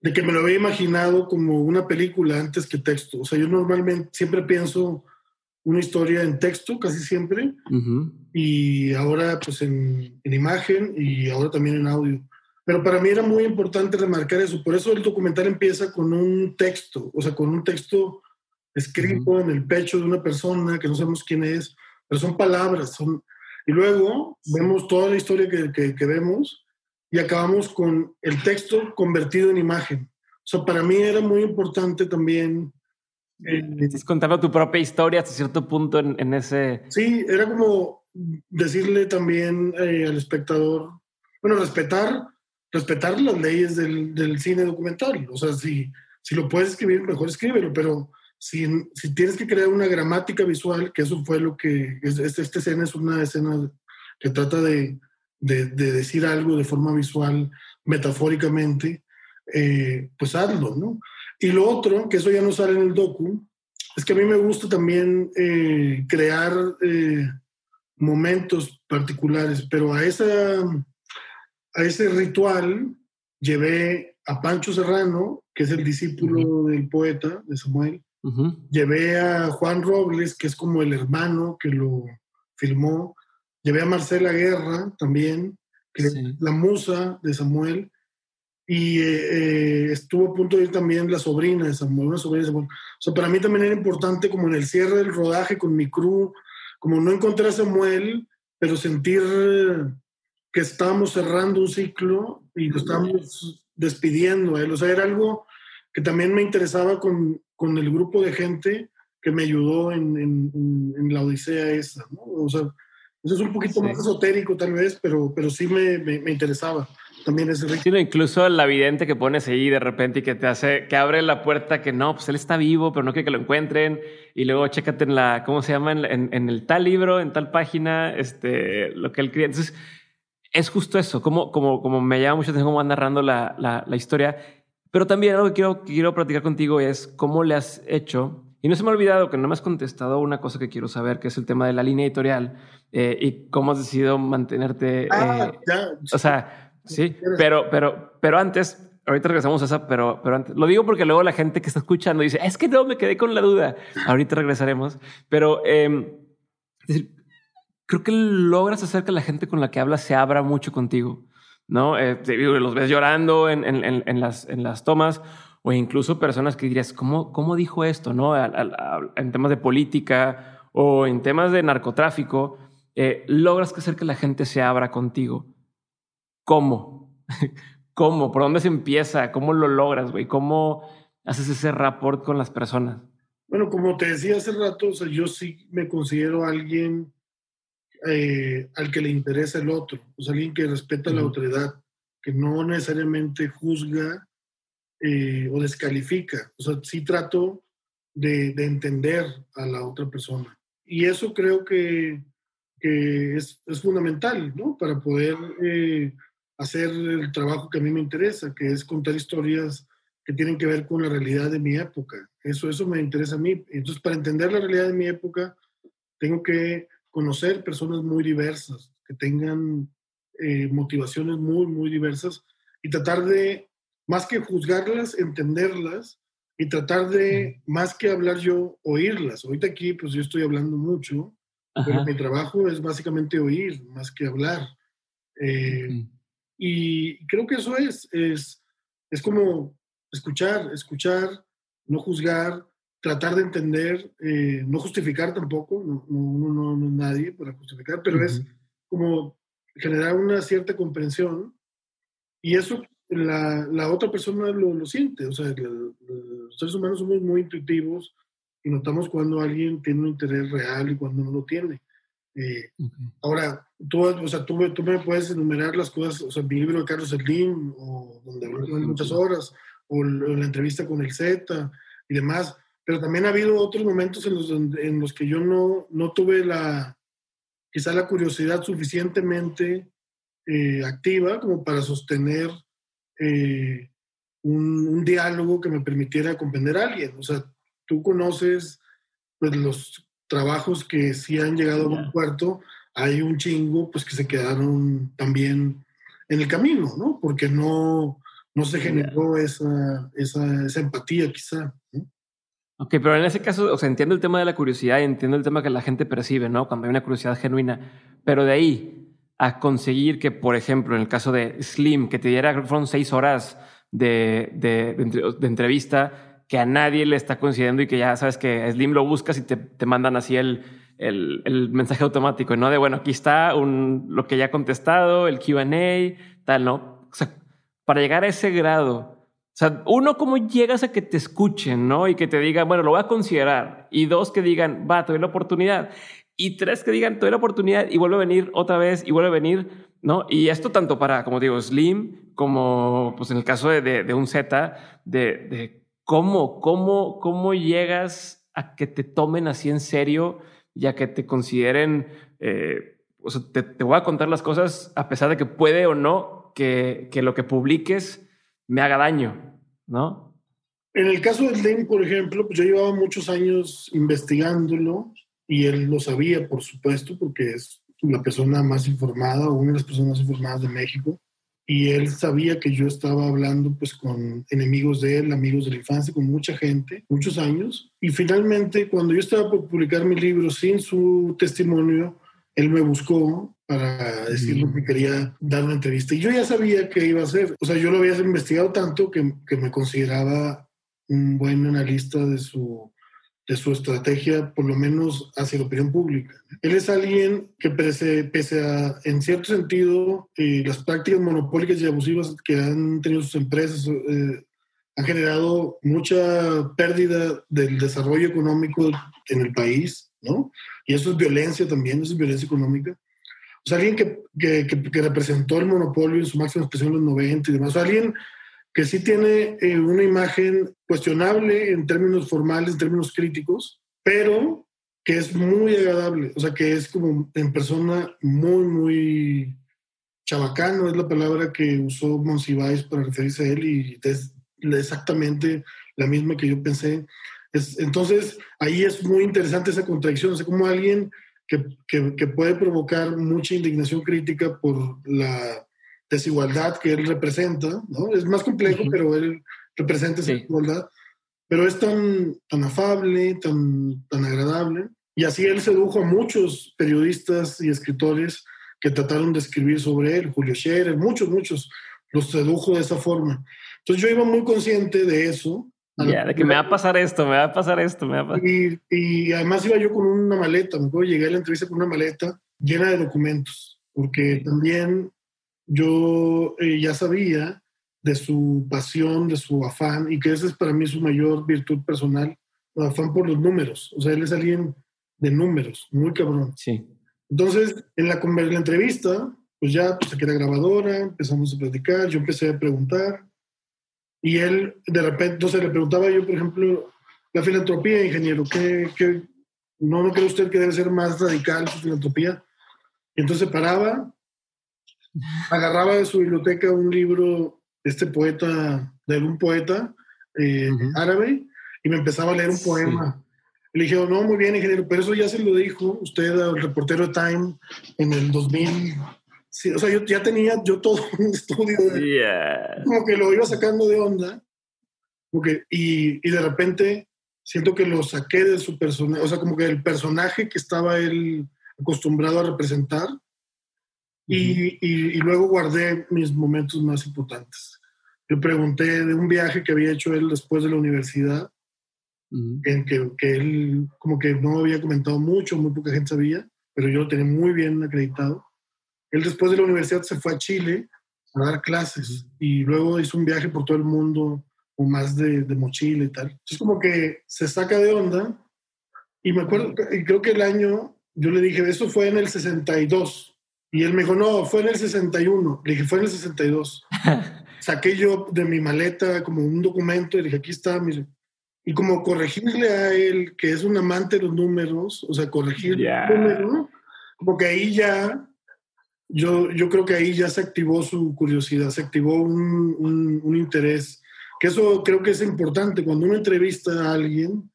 de, que me lo había imaginado como una película antes que texto. O sea, yo normalmente siempre pienso una historia en texto, casi siempre, y ahora pues en, en, imagen y ahora también en audio. Pero para mí era muy importante remarcar eso. Por eso el documental empieza con un texto, o sea, con un texto escrito en el pecho de una persona que no sabemos quién es, pero son palabras. Son... Y luego vemos toda la historia que, que, vemos y acabamos con el texto convertido en imagen. O sea, para mí era muy importante también. Eh, Estás contando tu propia historia hasta cierto punto en, en ese. Sí, era como decirle también eh, al espectador, bueno, respetar respetar las leyes del, del, cine documental. O sea, si, si lo puedes escribir, mejor escríbelo, pero si, si tienes que crear una gramática visual, que eso fue lo que... Esta este escena es una escena que trata de, de, decir algo de forma visual, metafóricamente, eh, pues hazlo, ¿no? Y lo otro, que eso ya no sale en el docu, es que a mí me gusta también eh, crear eh, momentos particulares, pero a esa a ese ritual llevé a Pancho Serrano, que es el discípulo del poeta, de Samuel. Llevé a Juan Robles, que es como el hermano que lo filmó. Llevé a Marcela Guerra también, que es la musa de Samuel. Y eh, eh, estuvo a punto de ir también la sobrina de Samuel, una sobrina de Samuel. O sea, para mí también era importante como en el cierre del rodaje con mi crew, como no encontrar a Samuel, pero sentir que estábamos cerrando un ciclo y lo estábamos despidiendo a él. O sea, era algo que también me interesaba con, con el grupo de gente que me ayudó en, en, la odisea esa, ¿no? O sea, eso es un poquito más esotérico tal vez, pero, pero sí me, me, interesaba también ese ritmo. incluso la vidente que pones ahí de repente y que te hace, que abre la puerta que no, pues él está vivo, pero no quiere que lo encuentren. Y luego chécate en la, ¿cómo se llama? En, en el tal libro, en tal página, este, lo que él quería. Entonces, es justo eso, como, como, como me llama mucho atención cómo van narrando la, la, historia. Pero también algo que quiero, quiero platicar contigo es cómo le has hecho, y no se me ha olvidado que no me has contestado una cosa que quiero saber, que es el tema de la línea editorial eh, y cómo has decidido mantenerte. Ah, eh, ya. O sea, sí, pero, pero, pero antes, ahorita regresamos a esa, pero, pero antes, lo digo porque luego la gente que está escuchando dice, es que no, me quedé con la duda. Ahorita regresaremos, pero em, es decir, creo que logras hacer que la gente con la que hablas se abra mucho contigo, ¿no? Eh, los ves llorando en, en, en, las, en las tomas o incluso personas que dirías, ¿cómo, cómo dijo esto? ¿no? en temas de política o en temas de narcotráfico, eh, logras hacer que la gente se abra contigo. ¿Cómo? ¿Cómo? ¿Por dónde se empieza? ¿Cómo lo logras, güey? ¿Cómo haces ese rapport con las personas? Bueno, como te decía hace rato, o sea, yo sí me considero alguien eh, al que le interesa el otro, o sea, alguien que respeta la autoridad, que no necesariamente juzga eh, o descalifica. O sea, sí trato de, entender a la otra persona. Y eso creo que, que es, es, fundamental, ¿no? Para poder eh, hacer el trabajo que a mí me interesa, que es contar historias que tienen que ver con la realidad de mi época. Eso, eso me interesa a mí. Entonces, para entender la realidad de mi época, tengo que conocer personas muy diversas, que tengan eh, motivaciones muy, muy diversas y tratar de, más que juzgarlas, entenderlas y tratar de, más que hablar yo, oírlas. Ahorita aquí, pues yo estoy hablando mucho, pero mi trabajo es básicamente oír, más que hablar. Eh, y creo que eso es, es, es como escuchar, escuchar, no juzgar, tratar de entender, eh, no justificar tampoco, no, no, es nadie para justificar, pero es como generar una cierta comprensión y eso la, la otra persona lo, lo, siente. O sea, los seres humanos somos muy intuitivos y notamos cuando alguien tiene un interés real y cuando no lo tiene. Eh, ahora, tú, o sea, tú, tú, me puedes enumerar las cosas, o sea, mi libro de Carlos Slim, o donde hablo muchas horas, o la entrevista con el Z y demás, pero también ha habido otros momentos en los, en los que yo no, no tuve la, quizá la curiosidad suficientemente eh, activa como para sostener eh, un, un, diálogo que me permitiera comprender a alguien. O sea, tú conoces pues, los trabajos que sí han llegado a un puerto, hay un chingo pues que se quedaron también en el camino, ¿no? Porque no, no se generó esa, esa, esa empatía quizá. Ok, pero en ese caso, o sea, entiendo el tema de la curiosidad y entiendo el tema que la gente percibe, ¿no? Cuando hay una curiosidad genuina, pero de ahí a conseguir que, por ejemplo, en el caso de Slim, que te diera, fueron seis horas de, de, entrevista, que a nadie le está coincidiendo y que ya sabes que Slim lo buscas y te, te mandan así el, el, el, mensaje automático, ¿no? De, bueno, aquí está un, lo que ya ha contestado, el QA, tal, ¿no? O sea, para llegar a ese grado, o sea, uno, ¿cómo llegas a que te escuchen, no? Y que te digan, bueno, lo voy a considerar. Y dos, que digan, va, te doy la oportunidad. Y tres, que digan, te doy la oportunidad y vuelve a venir otra vez y vuelve a venir, ¿no? Y esto tanto para, como digo, Slim, como pues en el caso de, un Z, de, de cómo, cómo, cómo llegas a que te tomen así en serio y a que te consideren, eh, o sea, te, te, voy a contar las cosas a pesar de que puede o no que, que lo que publiques me haga daño, ¿no? En el caso del DEN, por ejemplo, pues yo llevaba muchos años investigándolo y él lo sabía, por supuesto, porque es la persona más informada una de las personas más informadas de México. Y él sabía que yo estaba hablando pues con enemigos de él, amigos de la infancia, con mucha gente, muchos años. Y finalmente, cuando yo estaba por publicar mi libro sin su testimonio, él me buscó para decirle que quería dar una entrevista. Y yo ya sabía qué iba a hacer. O sea, yo lo había investigado tanto que, que me consideraba un buen analista de su, de su estrategia, por lo menos hacia la opinión pública. Él es alguien que pese, pese a, en cierto sentido, eh, las prácticas monopólicas y abusivas que han tenido sus empresas, eh, han generado mucha pérdida del desarrollo económico en el país, ¿no? Y eso es violencia también, eso es violencia económica. O sea, alguien que, que, que, representó el monopolio en su máxima expresión en los 90 y demás. O sea, alguien que sí tiene eh, una imagen cuestionable en términos formales, en términos críticos, pero que es muy agradable. O sea, que es como en persona muy, muy chabacano, es la palabra que usó Monsiváis para referirse a él y es exactamente la misma que yo pensé. Es, entonces, ahí es muy interesante esa contradicción, o sea, como alguien que, que, puede provocar mucha indignación crítica por la desigualdad que él representa, ¿no? Es más complejo, pero él representa esa desigualdad, pero es tan, tan afable, tan, tan agradable, y así él sedujo a muchos periodistas y escritores que trataron de escribir sobre él, Julio Scherer, muchos, muchos, los sedujo de esa forma. Entonces yo iba muy consciente de eso. Ya, de que me va a pasar esto, me va a pasar esto, me va a pasar. Y, y además iba yo con una maleta, me acuerdo, llegué a la entrevista con una maleta llena de documentos, porque también yo eh, ya sabía de su pasión, de su afán, y que esa es para mí su mayor virtud personal, el afán por los números. O sea, él es alguien de números, muy cabrón. Sí. Entonces, en la, en la entrevista, pues ya pues, aquí la grabadora, empezamos a platicar, yo empecé a preguntar, y él, de repente, entonces le preguntaba yo, por ejemplo, la filantropía, ingeniero, ¿qué, qué no, no cree usted que debe ser más radical su filantropía? Y entonces paraba agarraba de su biblioteca un libro de este poeta, de un poeta eh, árabe, y me empezaba a leer un poema. le dije, no, muy bien, ingeniero, pero eso ya se lo dijo usted al reportero Time en el 2000. O sea, yo ya tenía yo todo un estudio. Como que lo iba sacando de onda. y, y de repente siento que lo saqué de su personaje, o sea, como que el personaje que estaba él acostumbrado a representar, y, y, luego guardé mis momentos más importantes. Le pregunté de un viaje que había hecho él después de la universidad, en que, que, él como que no había comentado mucho, muy poca gente sabía, pero yo lo tenía muy bien acreditado. Él después de la universidad se fue a Chile a dar clases y luego hizo un viaje por todo el mundo o más de, de mochila y tal. Es como que se saca de onda y me acuerdo, y creo que el año, yo le dije, eso fue en el 62, y él me dijo, no, fue en el 61. Le dije, fue en el 62. Saqué yo de mi maleta como un documento y dije, aquí está, mire. Y como corregirle a él, que es un amante de los números, o sea, corregir yeah. número, como que ahí ya, yo, yo creo que ahí ya se activó su curiosidad, se activó un, un, interés. Que eso creo que es importante. Cuando uno entrevista a alguien,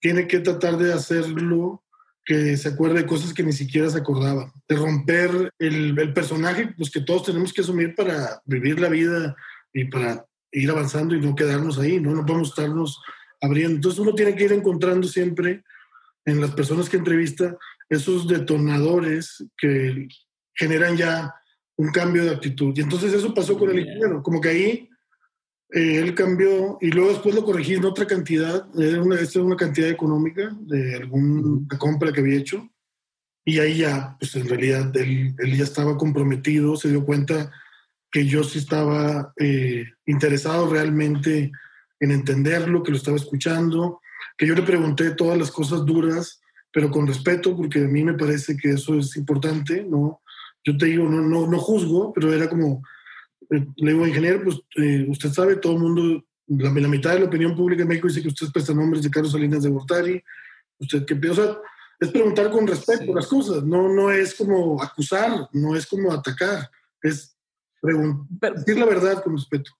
tiene que tratar de hacerlo que se acuerde de cosas que ni siquiera se acordaba, de romper el, el, personaje pues, que todos tenemos que asumir para vivir la vida y para ir avanzando y no quedarnos ahí, ¿no? No podemos estarnos abriendo. Entonces uno tiene que ir encontrando siempre en las personas que entrevista esos detonadores que generan ya un cambio de actitud. Y entonces eso pasó con el ingeniero, como que ahí eh, él cambió y luego después lo corregí en otra cantidad, era una, esta es una cantidad económica de alguna compra que había hecho y ahí ya, pues en realidad él, él ya estaba comprometido, se dio cuenta que yo sí estaba eh, interesado realmente en entenderlo, que lo estaba escuchando, que yo le pregunté todas las cosas duras, pero con respeto, porque a mí me parece que eso es importante, ¿no? Yo te digo, no, no, no juzgo, pero era como, le digo, ingeniero, pues eh, usted sabe, todo el mundo, la, mitad de la opinión pública en México dice que usted presta nombres de Carlos Salinas de Gortari. Usted qué o sea, es preguntar con respeto las cosas, no, no es como acusar, no es como atacar, es decir la verdad con respeto.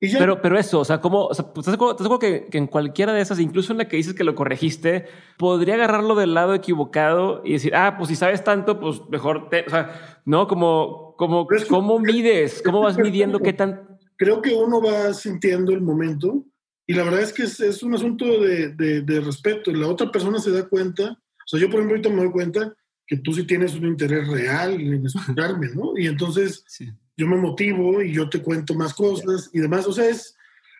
Pero, pero eso, o sea, ¿cómo? O sea, pues, ¿Estás seguro que, que, en cualquiera de esas, incluso en la que dices que lo corregiste, podría agarrarlo del lado equivocado y decir, ah, pues si sabes tanto, pues mejor, te, o sea, ¿no? Como, como, ¿cómo mides? ¿Cómo vas midiendo qué tan...? Creo que uno va sintiendo el momento y la verdad es que es, es un asunto de, de, de, respeto. La otra persona se da cuenta, o sea, yo por ejemplo ahorita me doy cuenta que tú sí tienes un interés real en escucharme, ¿no? Y entonces... Sí yo me motivo y yo te cuento más cosas y demás. O sea, es,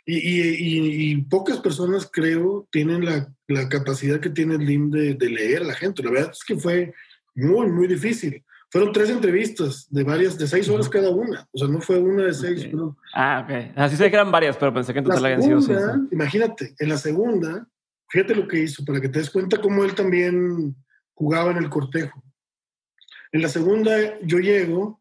y, y, y, pocas personas creo tienen la, la capacidad que tiene Lim de, de, leer a la gente. La verdad es que fue muy, muy difícil. Fueron tres entrevistas de varias, de seis horas cada una. O sea, no fue una de seis. Pero... Ah, ok. Así sé que eran varias, pero pensé que en total habían sido seis. Imagínate, en la segunda, fíjate lo que hizo, para que te des cuenta cómo él también jugaba en el cortejo. En la segunda, yo llego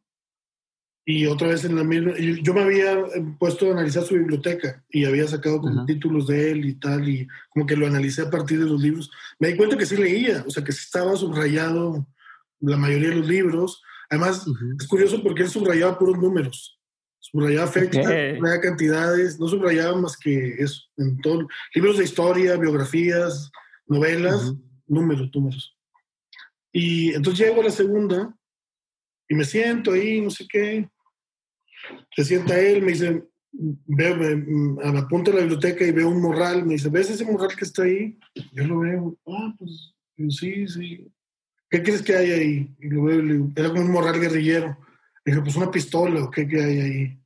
y otra vez en la misma, yo me había puesto a analizar su biblioteca y había sacado como títulos de él y tal, y como que lo analicé a partir de los libros. Me di cuenta que sí leía, o sea, que estaba subrayado la mayoría de los libros. Además, es curioso porque él subrayaba puros números. Subrayaba fechas, subrayaba cantidades, no subrayaba más que eso, en todos libros de historia, biografías, novelas, números, números. Y entonces llego a la segunda y me siento ahí, no sé qué. Se sienta él, me dice, veo, me, a la punta de la biblioteca y veo un morral, me dice, ¿ves ese morral que está ahí? Yo lo veo, ah, pues sí, sí. ¿Qué crees que hay ahí? Y lo veo, era como un morral guerrillero. Le dije, pues una pistola, ¿o qué, qué hay ahí?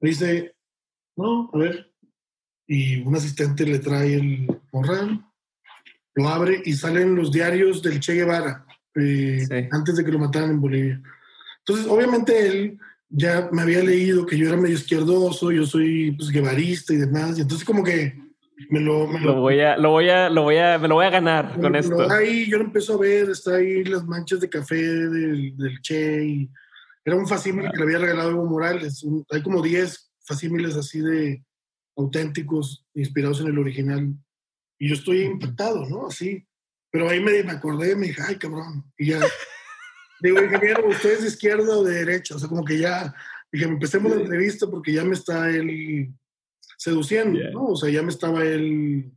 Me dice, no, a ver. Y un asistente le trae el morral, lo abre y salen los diarios del Che Guevara, eh, antes de que lo mataran en Bolivia. Entonces, obviamente él ya me había leído que yo era medio izquierdoso, yo soy pues, guevarista y demás, y entonces como que me lo, lo, voy a, lo voy a, lo voy a, me lo voy a ganar con esto. Ahí yo lo empiezo a ver, está ahí las manchas de café del, del Che, y era un facímil que le había regalado Evo Morales, hay como 10 facímiles así de auténticos, inspirados en el original, y yo estoy impactado, ¿no? Así, pero ahí me, me acordé, me dije, ay, cabrón, y ya Digo, ingeniero, ¿usted es de izquierda o de derecha? O sea, como que ya, dije, empecemos la entrevista porque ya me está él seduciendo, ¿no? O sea, ya me estaba él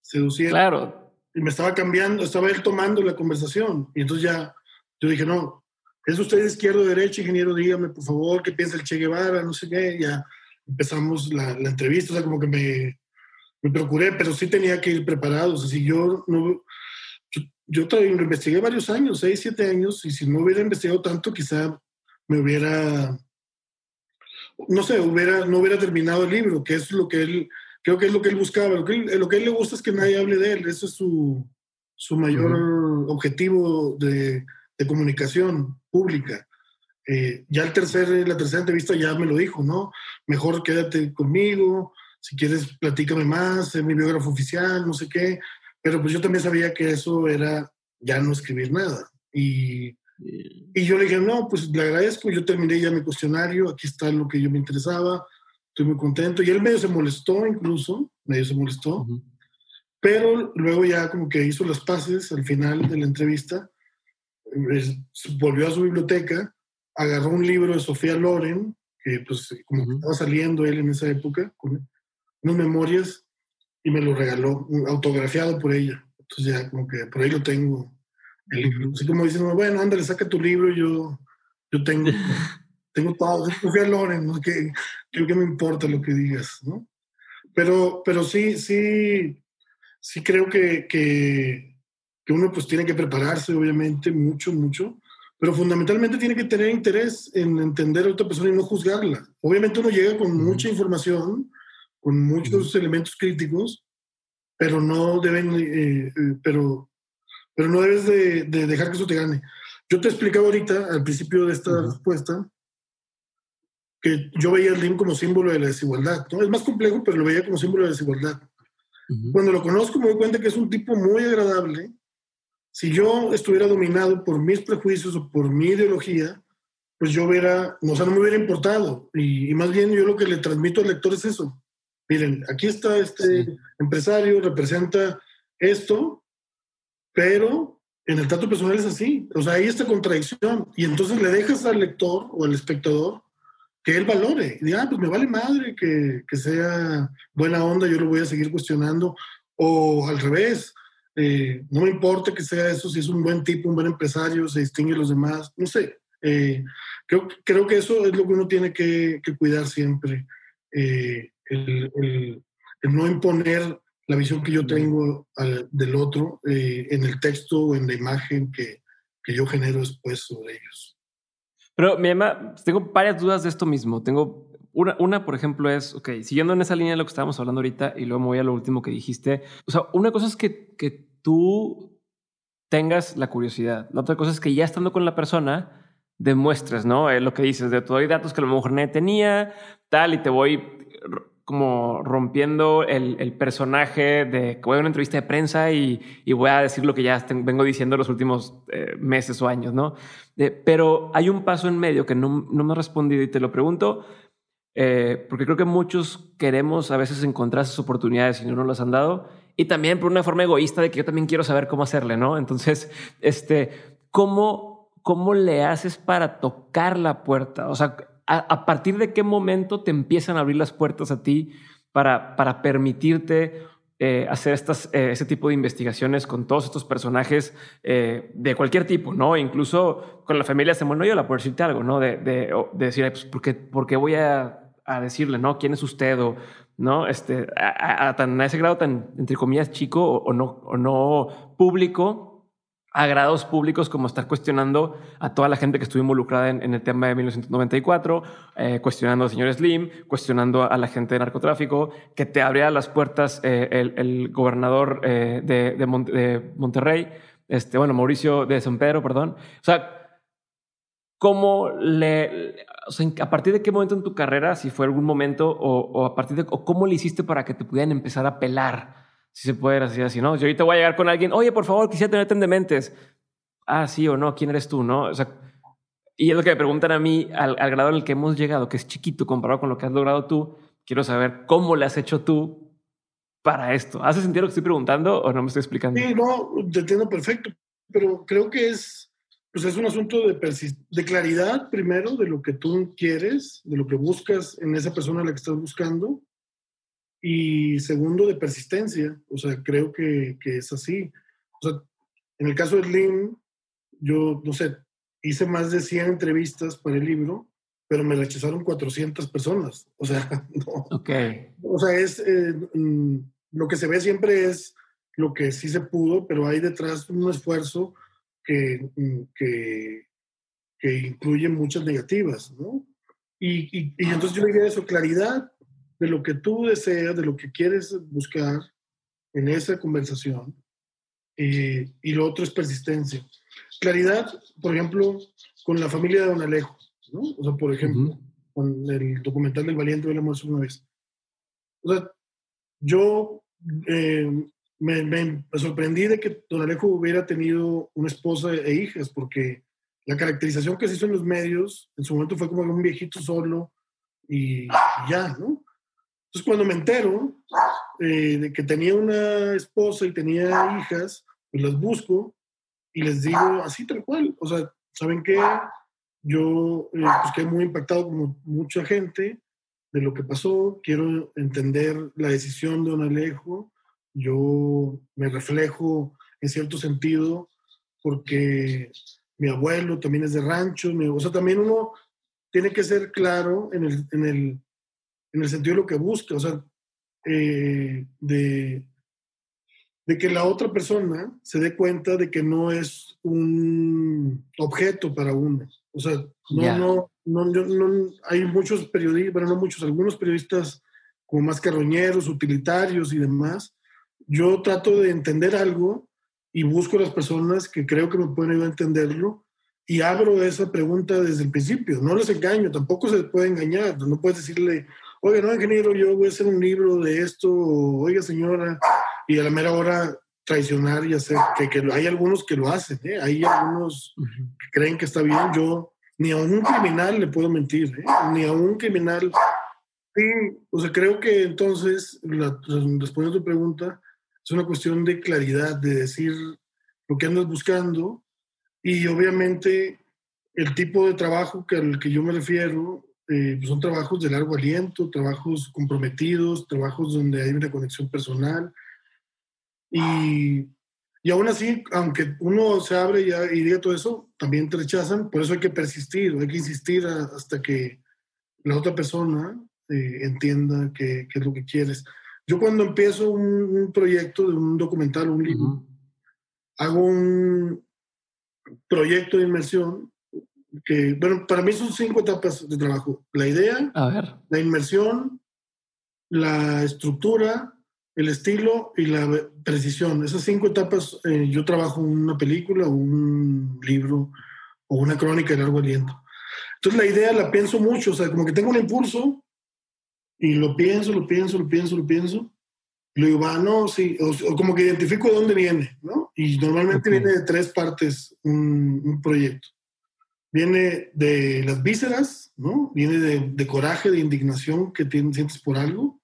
seduciendo. Claro. Y me estaba cambiando, estaba él tomando la conversación. Y entonces ya, yo dije, no, ¿es usted de izquierda o de derecha, ingeniero? Dígame, por favor, ¿qué piensa el Che Guevara? No sé qué. Ya empezamos la, la entrevista, o sea, como que me, me procuré, pero sí tenía que ir preparado. O sea, si yo no yo lo investigué varios años, seis, siete años, y si no hubiera investigado tanto, quizá me hubiera, no sé, hubiera, no hubiera terminado el libro, que es lo que él, creo que es lo que él buscaba. Lo que, él, lo que él le gusta es que nadie hable de él, eso es su, su mayor objetivo de, de, comunicación pública. Eh, ya el tercer, la tercera entrevista ya me lo dijo, ¿no? Mejor quédate conmigo, si quieres platícame más, es mi biógrafo oficial, no sé qué. Pero pues yo también sabía que eso era ya no escribir nada. Y, y yo le dije, no, pues le agradezco, yo terminé ya mi cuestionario, aquí está lo que yo me interesaba, estoy muy contento. Y él medio se molestó incluso, medio se molestó, pero luego ya como que hizo las paces al final de la entrevista, volvió a su biblioteca, agarró un libro de Sofía Loren, que pues como que estaba saliendo él en esa época, con unas memorias y me lo regaló, autografiado por ella. Entonces ya como que por ahí lo tengo, el libro. Así como diciendo, bueno, ándale, saca tu libro, yo, yo tengo, tengo todo. Confía a Loren, ¿no? Que, creo que me importa lo que digas, ¿no? Pero, pero sí, sí, sí creo que, que, que uno pues tiene que prepararse, obviamente, mucho, mucho, pero fundamentalmente tiene que tener interés en entender a otra persona y no juzgarla. Obviamente uno llega con mucha información, con muchos elementos críticos, pero no deben, eh, eh, pero, pero no debes de, dejar que eso te gane. Yo te explicaba ahorita, al principio de esta respuesta, que yo veía el LIM como símbolo de la desigualdad. ¿no? Es más complejo, pero lo veía como símbolo de la desigualdad. Cuando lo conozco me doy cuenta que es un tipo muy agradable. Si yo estuviera dominado por mis prejuicios o por mi ideología, pues yo hubiera, o sea, no me hubiera importado. Y, y, más bien yo lo que le transmito al lector es eso miren, aquí está este empresario, representa esto, pero en el trato personal es así. O sea, hay esta contradicción. Y entonces le dejas al lector o al espectador que él valore. Y diga, ah, pues me vale madre que, que, sea buena onda, yo lo voy a seguir cuestionando. O al revés, eh, no me importa que sea eso, si es un buen tipo, un buen empresario, se distingue de los demás, no sé. Eh, creo, creo que eso es lo que uno tiene que, que cuidar siempre. Eh, el, no imponer la visión que yo tengo del otro eh, en el texto o en la imagen que, que, yo genero después sobre ellos. Pero mi mamá, tengo varias dudas de esto mismo. Tengo una, una, por ejemplo, es, ok, siguiendo en esa línea de lo que estábamos hablando ahorita y luego me voy a lo último que dijiste. O sea, una cosa es que, que tú tengas la curiosidad. La otra cosa es que ya estando con la persona, demuestres, ¿no? Eh, lo que dices, de todo hay datos que a lo mejor nadie tenía, tal, y te voy como rompiendo el, el, personaje de que voy a una entrevista de prensa y, y voy a decir lo que ya vengo diciendo los últimos eh, meses o años, ¿no? pero hay un paso en medio que no, no me has respondido y te lo pregunto eh, porque creo que muchos queremos a veces encontrar esas oportunidades y no nos las han dado y también por una forma egoísta de que yo también quiero saber cómo hacerle, ¿no? Entonces, este, ¿cómo, cómo le haces para tocar la puerta? O sea, ¿a, partir de qué momento te empiezan a abrir las puertas a ti para, para permitirte eh, hacer estas, eh, ese tipo de investigaciones con todos estos personajes eh, de cualquier tipo, ¿no? Incluso con la familia la por decirte algo, ¿no? De, de, decir, pues, ¿por qué, ¿por qué, voy a, a, decirle, ¿no? ¿Quién es usted? O, ¿no? Este, a, tan, a ese grado tan, entre comillas, chico o, no, o no público, a grados públicos como estar cuestionando a toda la gente que estuvo involucrada en, el tema de 1994, eh, cuestionando al señor Slim, cuestionando a la gente de narcotráfico, que te abría las puertas eh, el, gobernador eh, de, Monterrey, este, bueno, Mauricio de San Pedro, perdón. O sea, ¿cómo le, o sea, a partir de qué momento en tu carrera, si fue algún momento, o, a partir de, cómo le hiciste para que te pudieran empezar a pelar? Si se puede decir así, ¿no? Yo ahorita voy a llegar con alguien, oye, por favor, quisiera tenerte en dementes. Ah, sí o no, ¿quién eres tú? ¿No? O sea, y es lo que me preguntan a mí al, grado en el que hemos llegado, que es chiquito comparado con lo que has logrado tú. Quiero saber cómo le has hecho tú para esto. ¿Hace sentido lo que estoy preguntando o no me estoy explicando? Sí, no, te entiendo perfecto, pero creo que es, pues es un asunto de, de claridad primero de lo que tú quieres, de lo que buscas en esa persona a la que estás buscando y segundo, de persistencia. O sea, creo que, que, es así. O sea, en el caso de Slim, yo, no sé, hice más de 100 entrevistas para el libro, pero me rechazaron 400 personas. O sea, no. Okay. O sea, es, eh, mm, lo que se ve siempre es lo que sí se pudo, pero hay detrás un esfuerzo que, mm, que, que incluye muchas negativas, ¿no? Y, y, y entonces yo diría eso, claridad, de lo que tú deseas, de lo que quieres buscar en esa conversación. Eh, y lo otro es persistencia. Claridad, por ejemplo, con la familia de Don Alejo, ¿no? O sea, por ejemplo, con el documental del Valiente de la Muerte una vez. O sea, yo eh, me, me, sorprendí de que Don Alejo hubiera tenido una esposa e hijas, porque la caracterización que se hizo en los medios en su momento fue como un viejito solo y ya, ¿no? Entonces, cuando me entero eh, de que tenía una esposa y tenía hijas, pues las busco y les digo así tal cual. O sea, ¿saben qué? Yo eh, pues quedé muy impactado como mucha gente de lo que pasó. Quiero entender la decisión de Don Alejo. Yo me reflejo en cierto sentido porque mi abuelo también es de rancho. o sea, también uno tiene que ser claro en el, en el en el sentido de lo que busca, o sea, eh, de, de que la otra persona se dé cuenta de que no es un objeto para uno. O sea, no, no, no, hay muchos periodistas, bueno, no muchos, algunos periodistas como más carroñeros, utilitarios y demás. Yo trato de entender algo y busco a las personas que creo que me pueden ayudar a entenderlo y abro esa pregunta desde el principio. No les engaño, tampoco se les puede engañar. No puedes decirle, oiga, no, ingeniero, yo voy a hacer un libro de esto, oiga, señora, y a la mera hora traicionar y hacer, que, que hay algunos que lo hacen, ¿eh? hay algunos que creen que está bien, yo ni a un criminal le puedo mentir, ¿eh? ni a un criminal. Sí, o sea, creo que entonces, la, respondiendo a tu pregunta, es una cuestión de claridad, de decir lo que andas buscando y obviamente el tipo de trabajo que, al que yo me refiero eh, pues son trabajos de largo aliento, trabajos comprometidos, trabajos donde hay una conexión personal. Y, y aún así, aunque uno se abre y, y, diga todo eso, también te rechazan, por eso hay que persistir, hay que insistir hasta que la otra persona eh, entienda qué es lo que quieres. Yo cuando empiezo un, proyecto de un documental, un libro, hago un proyecto de inmersión que, bueno, para mí son cinco etapas de trabajo. La idea, la inmersión, la estructura, el estilo y la precisión. Esas cinco etapas eh, yo trabajo una película o un libro o una crónica de largo aliento. Entonces la idea la pienso mucho, o sea, como que tengo un impulso y lo pienso, lo pienso, lo pienso, lo pienso. Y luego digo, va, no, sí, o, como que identifico de dónde viene, ¿no? Y normalmente viene de tres partes un, un proyecto viene de las vísceras, ¿no? Viene de, coraje, de indignación que sientes por algo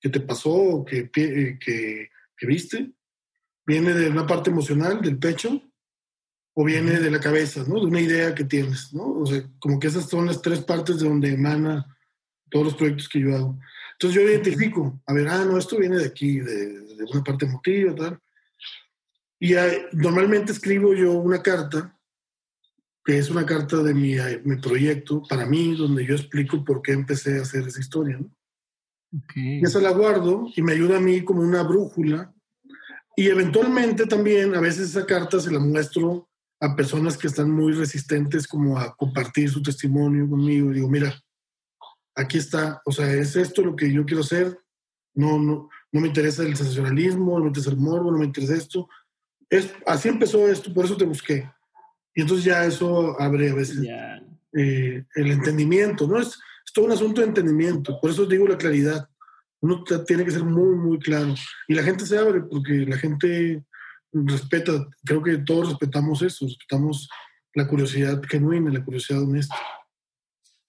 que te pasó que, eh, que, que, viste. Viene de una parte emocional, del pecho. o viene de la cabeza, ¿no? De una idea que tienes, ¿no? O sea, como que esas son las tres partes de donde emana todos los proyectos que yo hago. Entonces yo identifico, a ver, ah, no, esto viene de aquí, de, de una parte emotiva, tal. Y normalmente escribo yo una carta, que es una carta de mi, mi, proyecto, para mí, donde yo explico por qué empecé a hacer esa historia, ¿no? Okay. Y esa la guardo y me ayuda a mí como una brújula. Y eventualmente también, a veces esa carta se la muestro a personas que están muy resistentes como a compartir su testimonio conmigo. Digo, mira, aquí está, o sea, es esto lo que yo quiero hacer. No, no, no me interesa el sensacionalismo, no me interesa el morbo, no me interesa esto. Es, así empezó esto, por eso te busqué. Y entonces ya eso abre a veces eh, el entendimiento, ¿no? Es, es todo un asunto de entendimiento, por eso digo la claridad. Uno tiene que ser muy, muy claro. Y la gente se abre porque la gente respeta, creo que todos respetamos eso, respetamos la curiosidad genuina, la curiosidad honesta.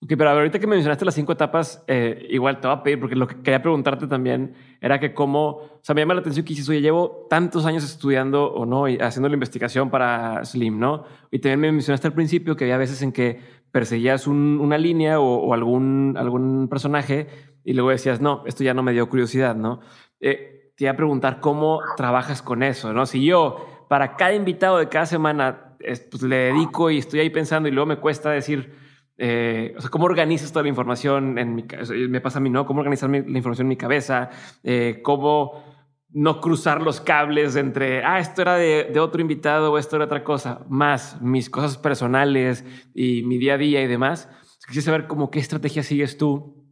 Ok, pero ahorita que me mencionaste las cinco etapas, eh, igual te voy a pedir, porque lo que quería preguntarte también era que cómo, o sea, me llama la atención que dices, oye, llevo tantos años estudiando o no, y haciendo la investigación para Slim, ¿no? Y también me mencionaste al principio que había veces en que perseguías una línea o, algún, algún personaje y luego decías, no, esto ya no me dio curiosidad, ¿no? Eh, te iba a preguntar cómo trabajas con eso, ¿no? Si yo para cada invitado de cada semana pues, le dedico y estoy ahí pensando y luego me cuesta decir, eh, o sea, cómo organizas toda la información en mi me pasa a mí, ¿no? Cómo organizar la información en mi cabeza, eh, cómo no cruzar los cables entre, ah, esto era de, de, otro invitado o esto era otra cosa, más mis cosas personales y mi día a día y demás. Quisiera saber cómo qué estrategia sigues tú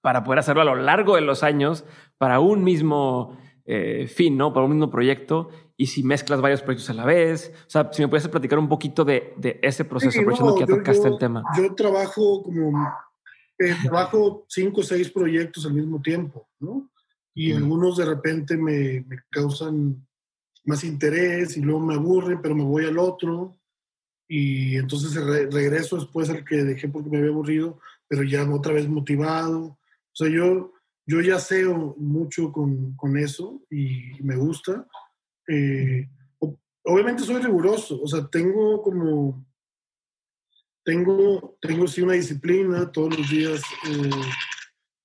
para poder hacerlo a lo largo de los años para un mismo eh, fin, ¿no? Para un mismo proyecto y si mezclas varios proyectos a la vez. O sea, si me puedes platicar un poquito de, de ese proceso, aprovechando que ya tocaste el tema. Yo trabajo como, eh, trabajo cinco o seis proyectos al mismo tiempo, ¿no? Y algunos de repente me, me, causan más interés y luego me aburren, pero me voy al otro. Y entonces regreso después al que dejé porque me había aburrido, pero ya otra vez motivado. O sea, yo yo ya sé mucho con, con eso y me gusta. Eh, obviamente soy riguroso, o sea, tengo como, tengo, tengo sí una disciplina todos los días, eh,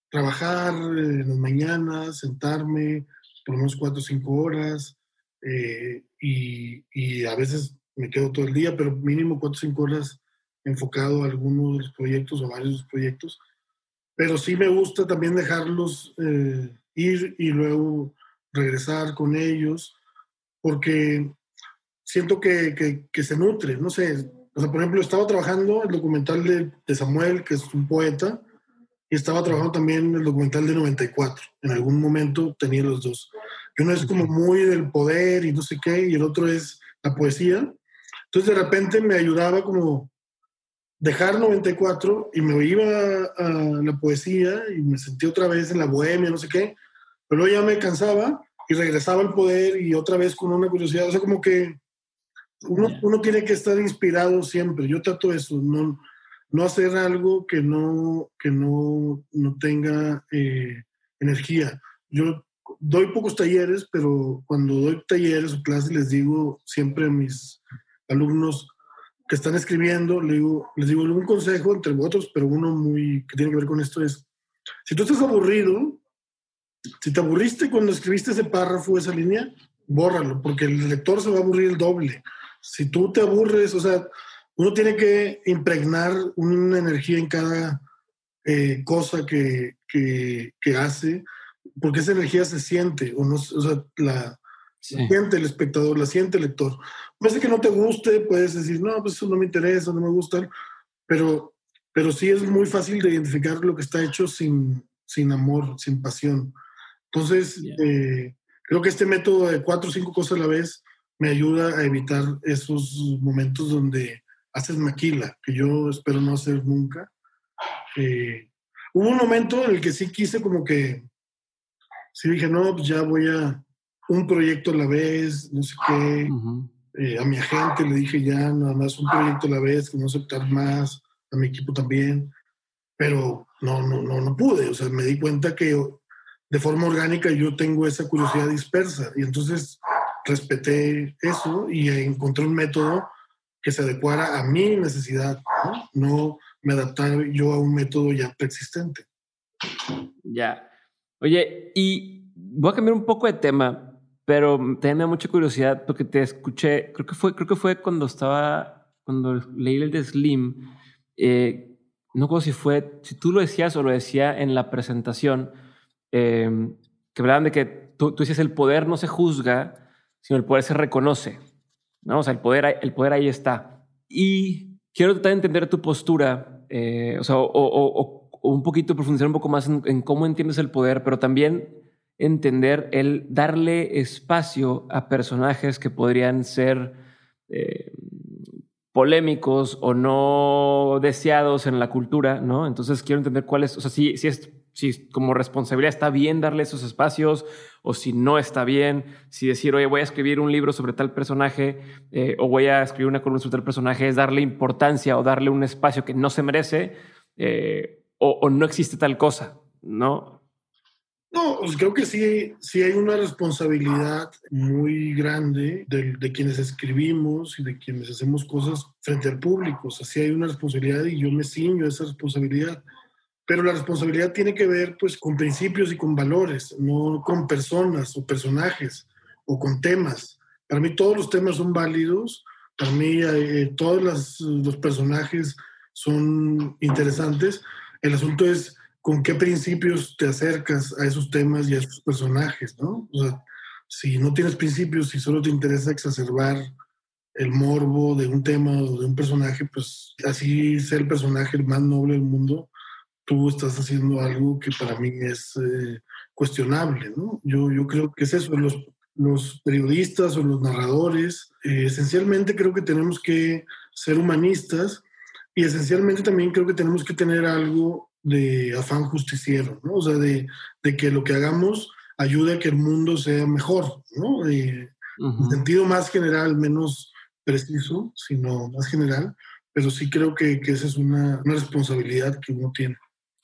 trabajar en las mañanas, sentarme por unos cuatro o cinco horas eh, y, a veces me quedo todo el día, pero mínimo cuatro o cinco horas enfocado a algunos de los proyectos o varios proyectos. Pero sí me gusta también dejarlos eh, ir y luego regresar con ellos, porque siento que, que, se nutre, no sé. O sea, por ejemplo, estaba trabajando el documental de, de, Samuel, que es un poeta, y estaba trabajando también el documental de 94. En algún momento tenía los dos. Y uno es como muy del poder y no sé qué, y el otro es la poesía. Entonces de repente me ayudaba como dejar 94 y me iba a la poesía y me sentí otra vez en la bohemia, no sé qué, pero luego ya me cansaba y regresaba al poder y otra vez con una curiosidad, o sea, como que uno, uno tiene que estar inspirado siempre, yo trato eso, no, no hacer algo que no, que no, no tenga eh, energía. Yo doy pocos talleres, pero cuando doy talleres o clases les digo siempre a mis alumnos, que están escribiendo, les digo, les digo un consejo entre otros, pero uno muy que tiene que ver con esto es, si tú estás aburrido, si te aburriste cuando escribiste ese párrafo, esa línea, bórralo, porque el lector se va a aburrir el doble. Si tú te aburres, o sea, uno tiene que impregnar una energía en cada eh, cosa que, que, que, hace, porque esa energía se siente, o, no, o sea, la, siente el espectador, la siente el lector. Puede ser que no te guste, puedes decir, no, pues eso no me interesa, no me gusta, pero, pero sí es muy fácil de identificar lo que está hecho sin, sin amor, sin pasión. Entonces, eh, creo que este método de cuatro o cinco cosas a la vez me ayuda a evitar esos momentos donde haces maquila, que yo espero no hacer nunca. Eh, hubo un momento en el que sí quise como que, sí dije, no, pues ya voy a un proyecto a la vez, no sé qué. Eh, a mi agente le dije ya nada más un proyecto a la vez, que no aceptar más, a mi equipo también, pero no, no, no, no pude, o sea, me di cuenta que de forma orgánica yo tengo esa curiosidad dispersa y entonces respeté eso y encontré un método que se adecuara a mi necesidad, ¿no? Me adaptar yo a un método ya preexistente. Ya. Oye, y voy a cambiar un poco de tema, pero tenía mucha curiosidad porque te escuché, creo que fue, creo que fue cuando estaba, cuando leí el de Slim, eh, no sé si fue, si tú lo decías o lo decía en la presentación, eh, que hablaban de que tú, tú dices el poder no se juzga, sino el poder se reconoce. ¿no? O sea, el poder, el poder ahí está. Y quiero tratar de entender tu postura, eh, o sea, o, un poquito profundizar un poco más en, cómo entiendes el poder, pero también entender el darle espacio a personajes que podrían ser eh, polémicos o no deseados en la cultura, ¿no? Entonces quiero entender cuál es, o sea, si, si es si como responsabilidad está bien darle esos espacios o si no está bien, si decir, oye, voy a escribir un libro sobre tal personaje eh, o voy a escribir una columna sobre tal personaje, es darle importancia o darle un espacio que no se merece eh, o, no existe tal cosa, ¿no? No, pues creo que sí, sí hay una responsabilidad muy grande de, de, quienes escribimos y de quienes hacemos cosas frente al público. O sea, sí hay una responsabilidad y yo me ciño a esa responsabilidad pero la responsabilidad tiene que ver pues con principios y con valores, no con personas o personajes o con temas. Para mí todos los temas son válidos, para mí eh, todos los personajes son interesantes. El asunto es con qué principios te acercas a esos temas y a esos personajes, ¿no? Si no tienes principios, si solo te interesa exacerbar el morbo de un tema o de un personaje, pues así sea el personaje más noble del mundo, tú estás haciendo algo que para mí es eh, cuestionable, ¿no? Yo, yo creo que es eso, los, los periodistas o los narradores, eh, esencialmente creo que tenemos que ser humanistas y esencialmente también creo que tenemos que tener algo de afán justiciero, ¿no? O sea, de, de que lo que hagamos ayude a que el mundo sea mejor, ¿no? En sentido más general, menos preciso, sino más general, pero sí creo que, que esa es una, una responsabilidad que uno tiene.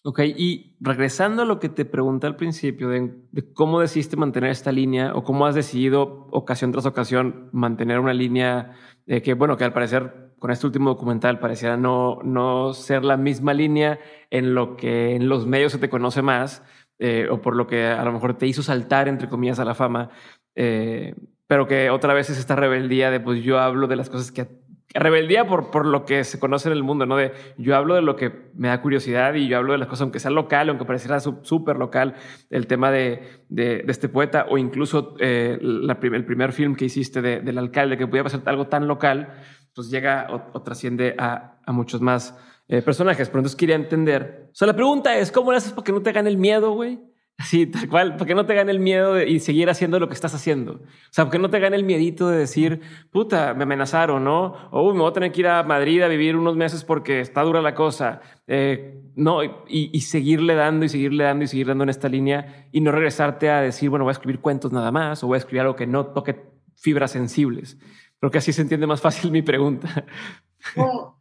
Ok, y regresando a lo que te pregunté al principio de, cómo decidiste mantener esta línea o cómo has decidido ocasión tras ocasión mantener una línea eh, que, bueno, que al parecer con este último documental pareciera no, no ser la misma línea en lo que en los medios se te conoce más eh, o por lo que a lo mejor te hizo saltar, entre comillas, a la fama, eh, pero que otra vez es esta rebeldía de, pues yo hablo de las cosas que rebeldía por, por lo que se conoce en el mundo, ¿no? De yo hablo de lo que me da curiosidad y yo hablo de las cosas, aunque sea local, aunque pareciera súper local, el tema de, de, este poeta o incluso eh, el primer film que hiciste del alcalde, que podía pasar algo tan local, pues llega o, trasciende a, a, muchos más eh, personajes. Pero entonces quería entender. O sea, la pregunta es, ¿cómo le haces para que no te gane el miedo, güey? Así, tal cual, para que no te gane el miedo y seguir haciendo lo que estás haciendo. O sea, para que no te gane el miedito de decir, puta, me amenazaron, ¿no? O me voy a tener que ir a Madrid a vivir unos meses porque está dura la cosa. Eh, no, y, seguirle dando y seguirle dando y seguir dando en esta línea y no regresarte a decir, bueno, voy a escribir cuentos nada más o voy a escribir algo que no toque fibras sensibles. Creo que así se entiende más fácil mi pregunta.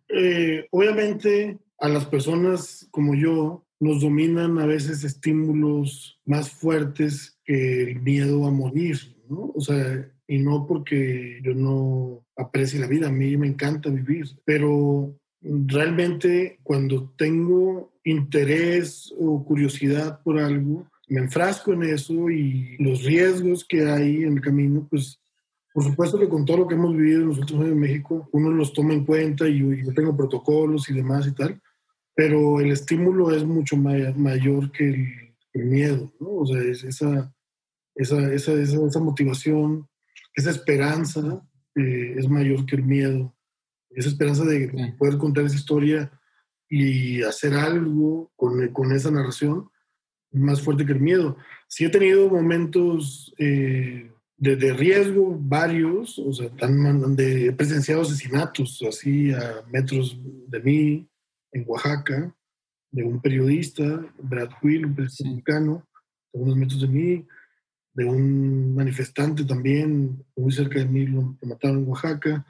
Eh, obviamente a las personas como yo nos dominan a veces estímulos más fuertes que el miedo a morir, ¿no? O sea, y no porque yo no aprecie la vida, a mí me encanta vivir, pero realmente cuando tengo interés o curiosidad por algo, me enfrasco en eso y los riesgos que hay en el camino, pues por supuesto que con todo lo que hemos vivido en los últimos años en México, uno los toma en cuenta y yo tengo protocolos y demás y tal, pero el estímulo es mucho mayor que el, miedo, ¿no? O sea, esa, esa, esa, esa, motivación, esa esperanza eh, es mayor que el miedo. Esa esperanza de poder contar esa historia y hacer algo con, con esa narración más fuerte que el miedo. Sí he tenido momentos eh, de, de, riesgo, varios, o sea, tan, de, he presenciado asesinatos así a metros de mí, en Oaxaca, de un periodista, Brad Will, un periodista mexicano, a unos metros de mí, de un manifestante también, muy cerca de mí, lo, mataron en Oaxaca.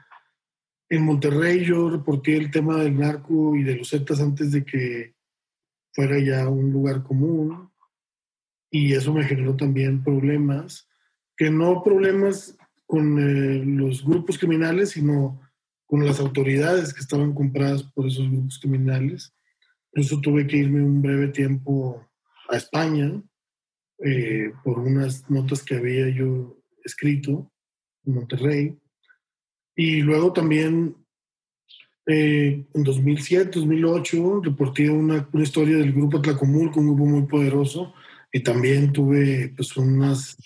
En Monterrey yo reporté el tema del narco y de los Zetas antes de que fuera ya un lugar común y eso me generó también problemas, que no problemas con eh, los grupos criminales, sino con las autoridades que estaban compradas por esos grupos criminales. Incluso tuve que irme un breve tiempo a España eh, por unas notas que había yo escrito en Monterrey. Y luego también eh, en 2007, 2008, reporté una, una, historia del grupo Tlacomulco, un grupo muy poderoso, y también tuve pues unas,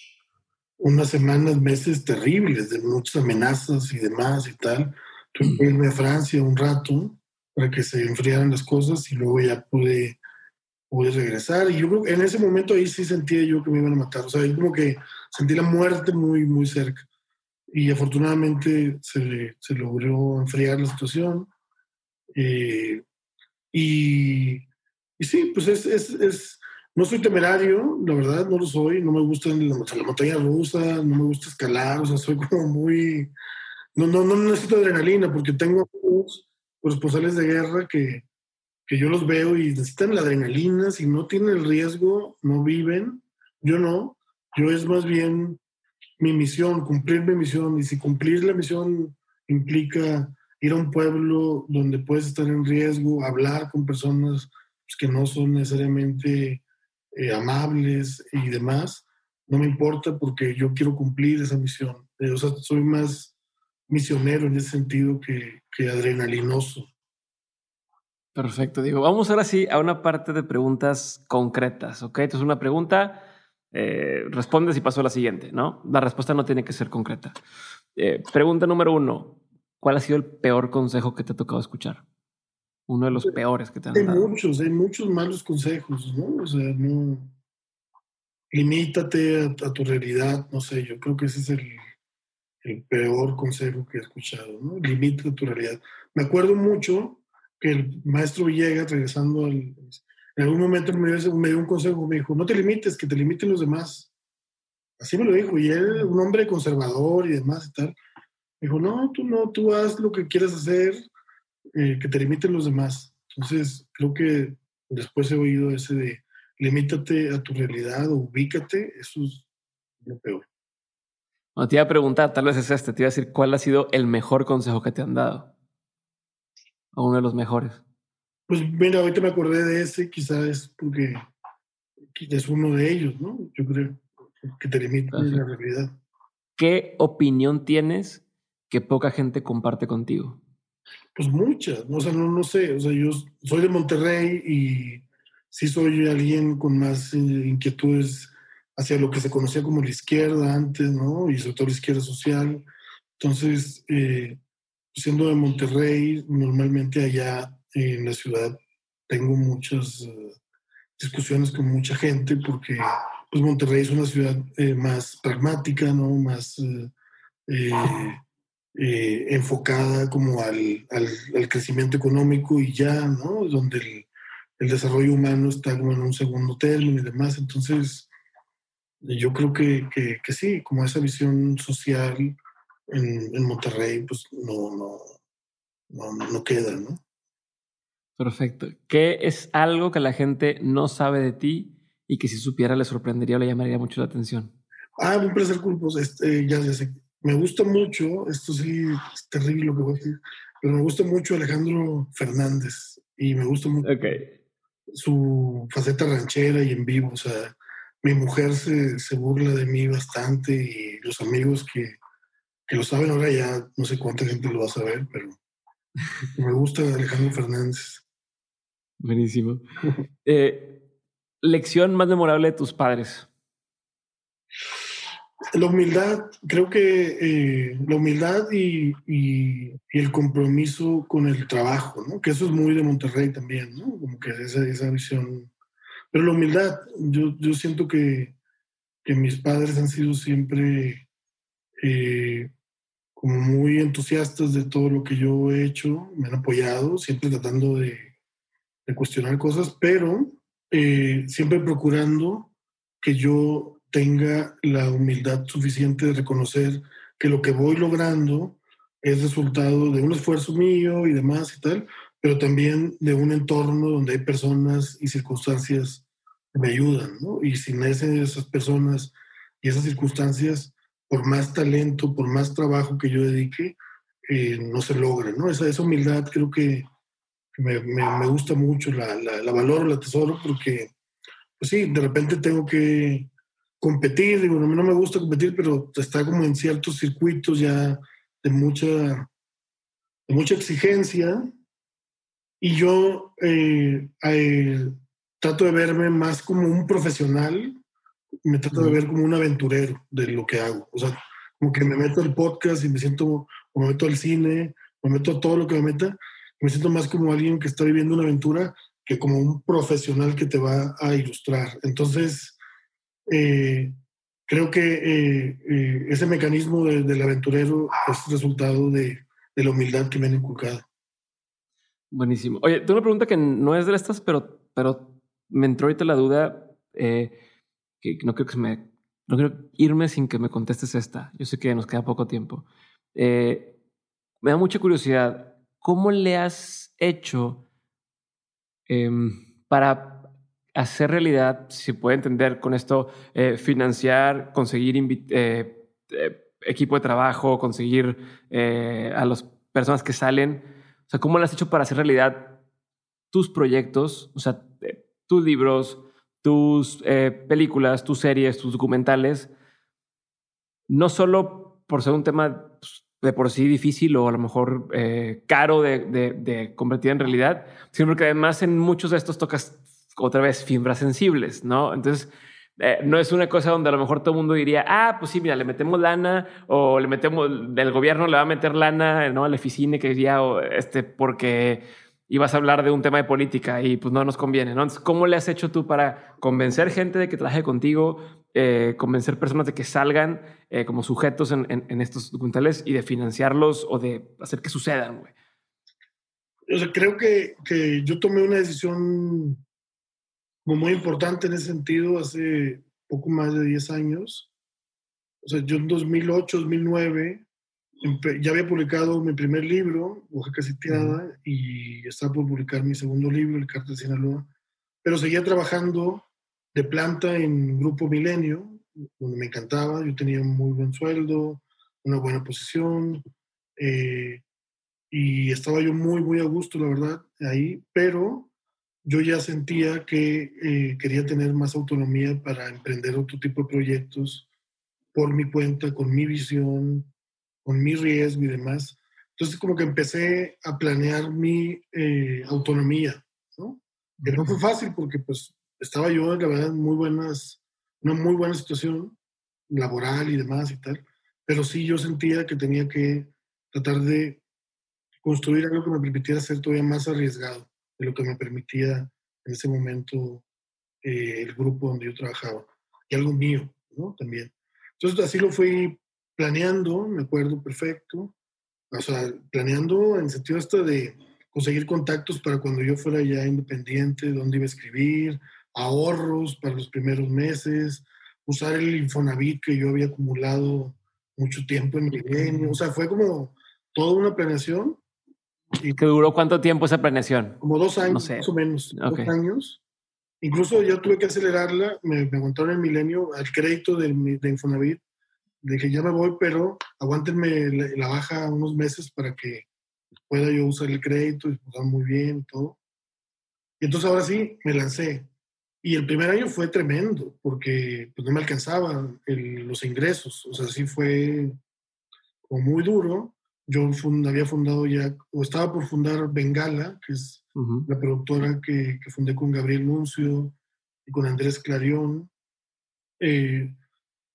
unas semanas, meses terribles de muchas amenazas y demás y tal. Tuve que irme a Francia un rato para que se enfriaran las cosas y luego ya pude, pude regresar. Y yo creo que en ese momento ahí sí sentía yo que me iban a matar. O sea, ahí como que sentí la muerte muy, muy cerca. Y afortunadamente se, se logró enfriar la situación. Eh, y, y, sí, pues es, es, es, no soy temerario, la verdad, no lo soy. No me gusta la, la montaña rusa, no me gusta escalar, o sea, soy como muy... No, no, no necesito adrenalina porque tengo responsables de guerra que, que yo los veo y necesitan la adrenalina, si no tienen el riesgo, no viven. Yo no, yo es más bien mi misión, cumplir mi misión. Y si cumplir la misión implica ir a un pueblo donde puedes estar en riesgo, hablar con personas pues, que no son necesariamente eh, amables y demás, no me importa porque yo quiero cumplir esa misión. Eh, o sea, soy más misionero en ese sentido que, que adrenalinoso. Perfecto, digo, vamos ahora sí a una parte de preguntas concretas, ¿ok? Entonces una pregunta eh, respondes y paso a la siguiente, ¿no? La respuesta no tiene que ser concreta. Eh, pregunta número uno, ¿cuál ha sido el peor consejo que te ha tocado escuchar? Uno de los pues, peores que te han hay dado. Hay muchos, hay muchos malos consejos, ¿no? O sea, no... Limítate a, tu realidad, no sé, yo creo que ese es el, el peor consejo que he escuchado, ¿no? Limítate a tu realidad. Me acuerdo mucho que el maestro Villegas, regresando al, en algún momento me dio, un consejo, me dijo, no te limites, que te limiten los demás. Así me lo dijo, y él, un hombre conservador y demás y tal, me dijo, no, tú no, tú haz lo que quieras hacer, eh, que te limiten los demás. Entonces, creo que después he oído ese de, limítate a tu realidad o ubícate, eso es lo peor. No, te iba a preguntar, tal vez es este, te iba a decir, ¿cuál ha sido el mejor consejo que te han dado? O uno de los mejores. Pues mira, ahorita me acordé de ese, quizás es porque es uno de ellos, ¿no? Yo creo que te limita la realidad. ¿Qué opinión tienes que poca gente comparte contigo? Pues muchas, o sea, no, no sé, o sea, yo soy de Monterrey y sí soy alguien con más eh, inquietudes hacia lo que se conocía como la izquierda antes, ¿no? Y sobre todo la izquierda social. Entonces, eh, siendo de Monterrey, normalmente allá en la ciudad tengo muchas eh, discusiones con mucha gente porque pues Monterrey es una ciudad eh, más pragmática, ¿no? Más enfocada como al, al, crecimiento económico y ya, ¿no? Donde el, el, desarrollo humano está como en un segundo término y demás. Entonces, yo creo que, que, que sí, como esa visión social en, en Monterrey, pues no, no, no, no queda, ¿no? Perfecto. ¿Qué es algo que la gente no sabe de ti y que si supiera le sorprendería o le llamaría mucho la atención? Ah, un placer culpos. Este, ya, sé. Me gusta mucho, esto sí es terrible lo que voy a decir, pero me gusta mucho Alejandro Fernández y me gusta mucho su faceta ranchera y en vivo. O sea, mi mujer se, se burla de mí bastante y los amigos que, que lo saben ahora ya no sé cuánta gente lo va a saber, pero me gusta Alejandro Fernández. Buenísimo. Eh, lección más memorable de tus padres. La humildad, creo que eh, la humildad y, y, el compromiso con el trabajo, ¿no? Que eso es muy de Monterrey también, ¿no? Como que esa, esa visión. Pero la humildad, yo, yo siento que, que mis padres han sido siempre eh, como muy entusiastas de todo lo que yo he hecho, me han apoyado, siempre tratando de cuestionar cosas, pero eh, siempre procurando que yo tenga la humildad suficiente de reconocer que lo que voy logrando es resultado de un esfuerzo mío y demás y tal, pero también de un entorno donde hay personas y circunstancias que me ayudan, ¿no? Y sin esas personas y esas circunstancias, por más talento, por más trabajo que yo dedique, eh, no se logra, ¿no? Esa, esa humildad creo que me, me, gusta mucho, la, la, la, valoro, la tesoro, porque, pues sí, de repente tengo que competir, digo, no, no me gusta competir, pero está como en ciertos circuitos ya de mucha, de mucha exigencia, y yo eh, eh, trato de verme más como un profesional, me trato de ver como un aventurero de lo que hago. O sea, como que me meto al podcast y me siento, o me meto al cine, o me meto a todo lo que me meta, me siento más como alguien que está viviendo una aventura que como un profesional que te va a ilustrar. Entonces, eh, creo que ese mecanismo del aventurero es resultado de, de la humildad que me han inculcado. Buenísimo. Oye, tengo una pregunta que no es de estas, pero, pero me entró ahorita la duda eh, que no creo que me, no quiero irme sin que me contestes esta. Yo sé que nos queda poco tiempo. Eh, me da mucha curiosidad. ¿Cómo le has hecho em, para hacer realidad, si puede entender con esto, eh, financiar, conseguir equipo de trabajo, conseguir a las personas que salen? O sea, ¿cómo lo has hecho para hacer realidad tus proyectos, o sea, eh, tus libros, tus eh, películas, tus series, tus documentales? No solo por ser un tema pues, de por sí difícil o a lo mejor eh, caro de, de, convertir en realidad, sino porque además en muchos de estos tocas otra vez fibras sensibles, ¿no? Entonces, eh, no es una cosa donde a lo mejor todo el mundo diría, ah, pues sí, mira, le metemos lana o le metemos, del gobierno le va a meter lana, ¿no? A la oficina que diría, o este, porque ibas a hablar de un tema de política y pues no nos conviene, ¿no? Entonces, ¿cómo le has hecho tú para convencer gente de que trabaje contigo, eh, convencer personas de que salgan eh, como sujetos en, estos documentales y de financiarlos o de hacer que sucedan, güey? Creo que, que yo tomé una decisión muy importante en ese sentido hace poco más de 10 años. O sea, yo en 2008, 2009 ya había publicado mi primer libro, Oaxaca Sitiada, y estaba por publicar mi segundo libro, El Cártel de Sinaloa, pero seguía trabajando de planta en Grupo Milenio, donde me encantaba, yo tenía un muy buen sueldo, una buena posición, eh, y estaba yo muy, muy a gusto, la verdad, ahí, pero yo ya sentía que eh, quería tener más autonomía para emprender otro tipo de proyectos por mi cuenta, con mi visión, con mi riesgo y demás. Entonces como que empecé a planear mi eh, autonomía, ¿no? Que no fue fácil porque pues estaba yo, la verdad, en muy buenas, una muy buena situación laboral y demás y tal, pero sí yo sentía que tenía que tratar de construir algo que me permitiera ser todavía más arriesgado de lo que me permitía en ese momento eh, el grupo donde yo trabajaba y algo mío, ¿no? También. Entonces así lo fui planeando, me acuerdo perfecto, o sea, planeando en el sentido esto de conseguir contactos para cuando yo fuera ya independiente, dónde iba a escribir, ahorros para los primeros meses, usar el Infonavit que yo había acumulado mucho tiempo en Milenio, o sea, fue como toda una planeación ¿Y que duró cuánto tiempo esa planeación? Como dos años, más o menos. Dos años. Incluso ya tuve que acelerarla, me, me aguantaron el milenio al crédito de, de Infonavit. Dije, ya me voy, pero aguántenme la, baja unos meses para que pueda yo usar el crédito y usar muy bien y todo. Y entonces ahora sí, me lancé. Y el primer año fue tremendo, porque pues, no me alcanzaban los ingresos. O sea, sí fue como muy duro yo había fundado ya, o estaba por fundar Bengala, que es la productora que, que, fundé con Gabriel Nuncio y con Andrés Clarión. Eh,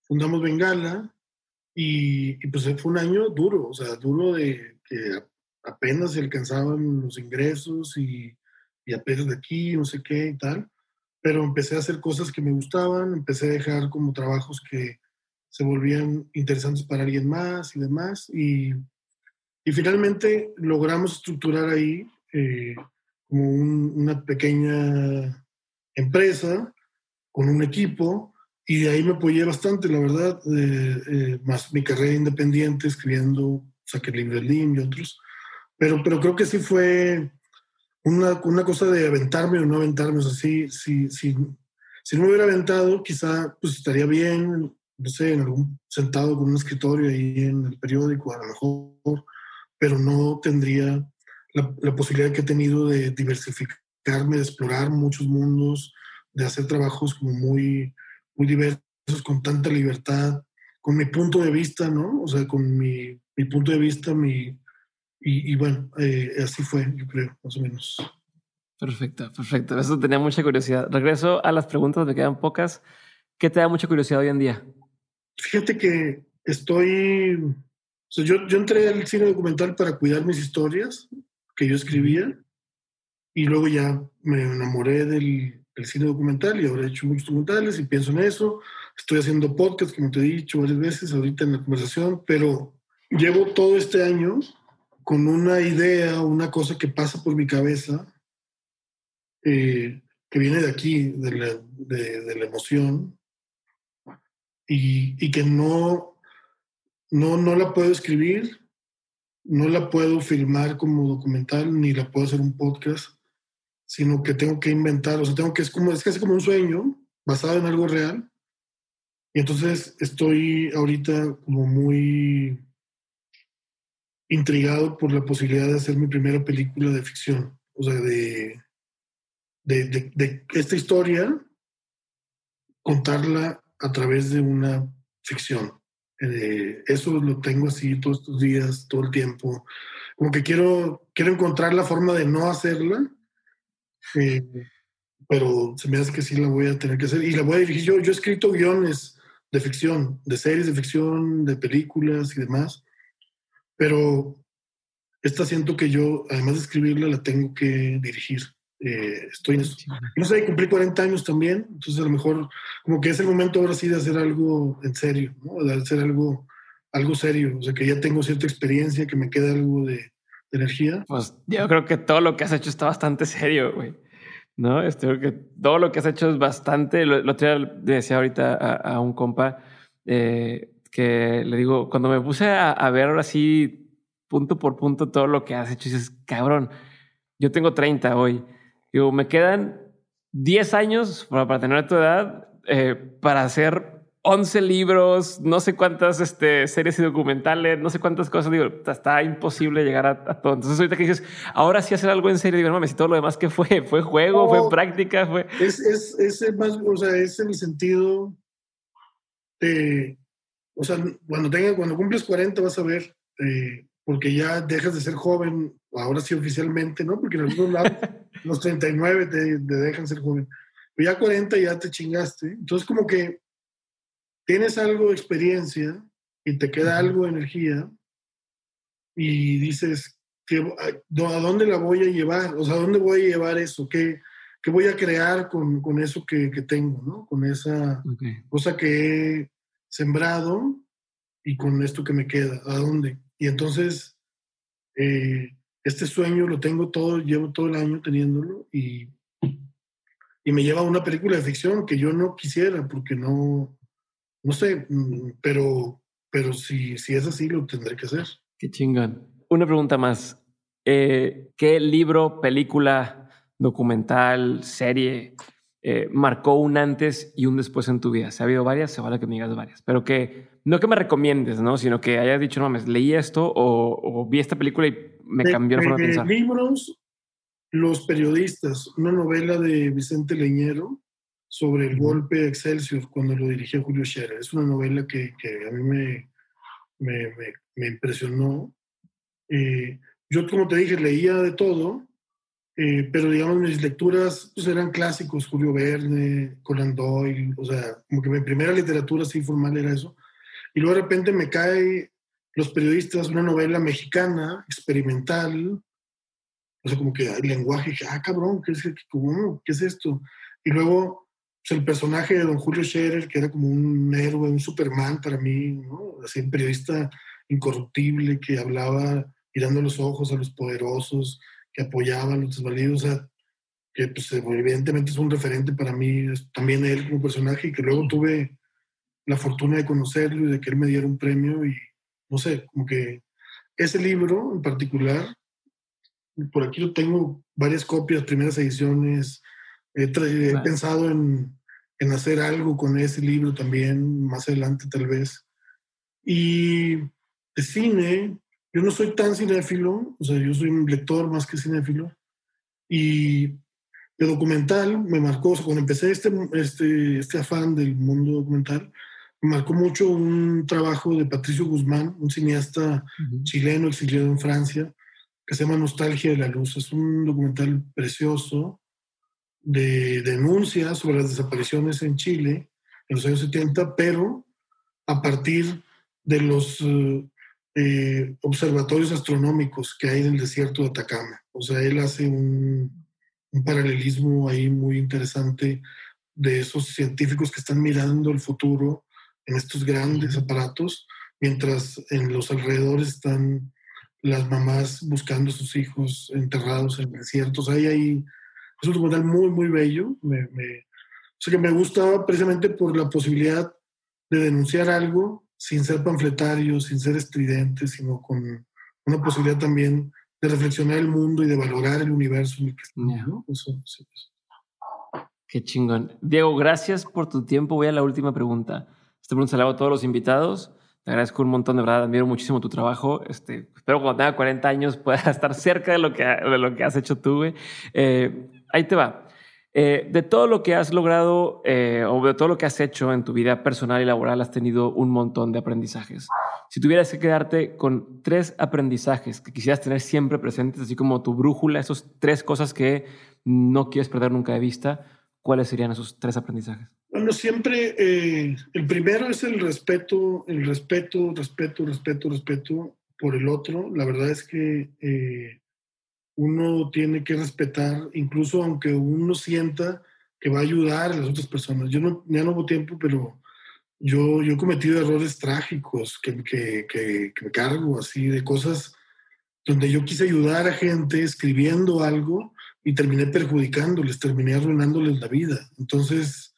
fundamos Bengala y, y, pues fue un año duro, o sea, duro de que apenas se alcanzaban los ingresos y, y apenas de aquí, no sé qué y tal. Pero empecé a hacer cosas que me gustaban, empecé a dejar como trabajos que se volvían interesantes para alguien más y demás. Y y finalmente logramos estructurar ahí eh, como una pequeña empresa con un equipo y de ahí me apoyé bastante, la verdad, eh, más mi carrera independiente, escribiendo, saqué el libro de Lim y otros. Pero, pero creo que sí fue una, una cosa de aventarme o no aventarme. O sea, sí, sí, sí, si no me hubiera aventado, quizá pues estaría bien, no sé, en algún sentado con un escritorio ahí en el periódico, a lo mejor pero no tendría la, la posibilidad que he tenido de diversificarme, de explorar muchos mundos, de hacer trabajos como muy, muy diversos, con tanta libertad, con mi punto de vista, ¿no? O sea, con mi, mi punto de vista, mi... Y, y bueno, eh, así fue, yo creo, más o menos. Perfecto, perfecto. Eso tenía mucha curiosidad. Regreso a las preguntas, me quedan pocas. ¿Qué te da mucha curiosidad hoy en día? Fíjate que estoy... Yo, yo entré al cine documental para cuidar mis historias que yo escribía y luego ya me enamoré del, del cine documental y ahora he hecho muchos documentales y pienso en eso. Estoy haciendo podcast, como te he dicho varias veces ahorita en la conversación, pero llevo todo este año con una idea, una cosa que pasa por mi cabeza, eh, que viene de aquí, de la, de, de la emoción, y, y, que no, no, no la puedo escribir, no la puedo filmar como documental, ni la puedo hacer un podcast, sino que tengo que inventar, o sea, tengo que, es como, es casi como un sueño basado en algo real. Y entonces estoy ahorita como muy intrigado por la posibilidad de hacer mi primera película de ficción, o sea, de, de, de, de esta historia, contarla a través de una ficción. Eh, eso lo tengo así todos estos días, todo el tiempo. Como que quiero, quiero encontrar la forma de no hacerla, eh, pero se me hace que sí la voy a tener que hacer. Y la voy a dirigir yo. Yo he escrito guiones de ficción, de series de ficción, de películas y demás, pero esta siento que yo, además de escribirla, la tengo que dirigir. Eh, estoy en eso. No sé, cumplí 40 años también, entonces a lo mejor como que es el momento ahora sí de hacer algo en serio, ¿no? de hacer algo, algo serio, o sea que ya tengo cierta experiencia, que me queda algo de, de energía. Pues yo creo que todo lo que has hecho está bastante serio, güey. No, este, creo que todo lo que has hecho es bastante. Lo, lo otro día le decía ahorita a, a un compa eh, que le digo, cuando me puse a, a, ver ahora sí, punto por punto, todo lo que has hecho, dices, cabrón, yo tengo 30 hoy. Digo, me quedan 10 años para, para tener tu edad eh, para hacer 11 libros, no sé cuántas este, series y documentales, no sé cuántas cosas. Digo, está imposible llegar a, a, todo. Entonces, ahorita que dices, ahora sí hacer algo en serio, digo, no mames, y todo lo demás que fue, fue juego, no, fue práctica, fue. Es, es, es más, o sea, es en el sentido de, o sea, cuando tengas, cuando cumples 40 vas a ver, eh, porque ya dejas de ser joven, ahora sí oficialmente, ¿no? Porque en algunos lados los 39 te, te dejan ser joven. Pero ya 40 ya te chingaste. Entonces, como que tienes algo de experiencia y te queda algo de energía y dices, que, ¿a dónde la voy a llevar? O sea, ¿a dónde voy a llevar eso? ¿Qué, qué voy a crear con, con eso que, que, tengo, ¿no? Con esa okay. cosa que he sembrado y con esto que me queda, ¿a dónde? Y entonces, eh, este sueño lo tengo todo, llevo todo el año teniéndolo y, y me lleva a una película de ficción que yo no quisiera porque no, no sé, mm, pero, pero si, si es así, lo tendré que hacer. Qué chingón. Una pregunta más. Eh, ¿Qué libro, película, documental, serie eh, marcó un antes y un después en tu vida? Se ha habido varias, se vale que me digas varias, pero que no que me recomiendes, ¿no? Sino que hayas dicho, no, me leí esto o, o, vi esta película y me de, cambió la forma de, de pensar. Libros, Los periodistas, una novela de Vicente Leñero sobre el golpe de Excelsior cuando lo dirigía Julio Scherer. Es una novela que, que a mí me, me, me, me impresionó. Eh, yo, como te dije, leía de todo, eh, pero digamos mis lecturas pues, eran clásicos, Julio Verne, Conan Doyle, o sea, como que mi primera literatura así formal era eso. Y luego de repente me cae Los periodistas, una novela mexicana, experimental, o sea, como que el lenguaje, ah, cabrón, ¿qué es, cómo, ¿qué es esto? Y luego pues, el personaje de don Julio Scherer, que era como un héroe, un Superman para mí, ¿no? Así, un periodista incorruptible que hablaba mirando los ojos a los poderosos, que apoyaba a los desvalidos, o sea, que pues, evidentemente es un referente para mí, también él como personaje, y que luego tuve la fortuna de conocerlo y de que él me diera un premio, y no sé, como que ese libro en particular, por aquí lo tengo varias copias, primeras ediciones, he, he pensado en, en, hacer algo con ese libro también, más adelante tal vez. Y de cine, yo no soy tan cinéfilo, o sea, yo soy un lector más que cinéfilo. Y de documental me marcó, o sea, cuando empecé este, este, este afán del mundo documental, me marcó mucho un trabajo de Patricio Guzmán, un cineasta chileno exiliado en Francia, que se llama Nostalgia de la Luz. Es un documental precioso de denuncia sobre las desapariciones en Chile en los años 70, pero a partir de los eh, eh, observatorios astronómicos que hay en el desierto de Atacama. O sea, él hace un, un paralelismo ahí muy interesante de esos científicos que están mirando el futuro en estos grandes aparatos, mientras en los alrededores están las mamás buscando a sus hijos enterrados en desiertos. Ahí hay, es un documental muy, muy bello. Me, me, o sea que me gusta precisamente por la posibilidad de denunciar algo sin ser panfletario, sin ser estridente, sino con una posibilidad también de reflexionar el mundo y de valorar el universo en el que estamos. Eso, Qué chingón. Diego, gracias por tu tiempo. Voy a la última pregunta. Esta pregunta se la hago a todos los invitados. Te agradezco un montón, de verdad, admiro muchísimo tu trabajo. Este, espero cuando tenga 40 años pueda estar cerca de lo que, de lo que has hecho tú. Eh, ahí te va. Eh, de todo lo que has logrado eh, o de todo lo que has hecho en tu vida personal y laboral, has tenido un montón de aprendizajes. Si tuvieras que quedarte con tres aprendizajes que quisieras tener siempre presentes, así como tu brújula, esas tres cosas que no quieres perder nunca de vista, ¿cuáles serían esos tres aprendizajes? Bueno, siempre eh, el primero es el respeto, el respeto, respeto, respeto, respeto por el otro. La verdad es que eh, uno tiene que respetar, incluso aunque uno sienta que va a ayudar a las otras personas. Yo no, ya no hubo tiempo, pero yo, yo he cometido errores trágicos que, que, que, que me cargo, así, de cosas donde yo quise ayudar a gente escribiendo algo y terminé perjudicándoles, terminé arruinándoles la vida. Entonces,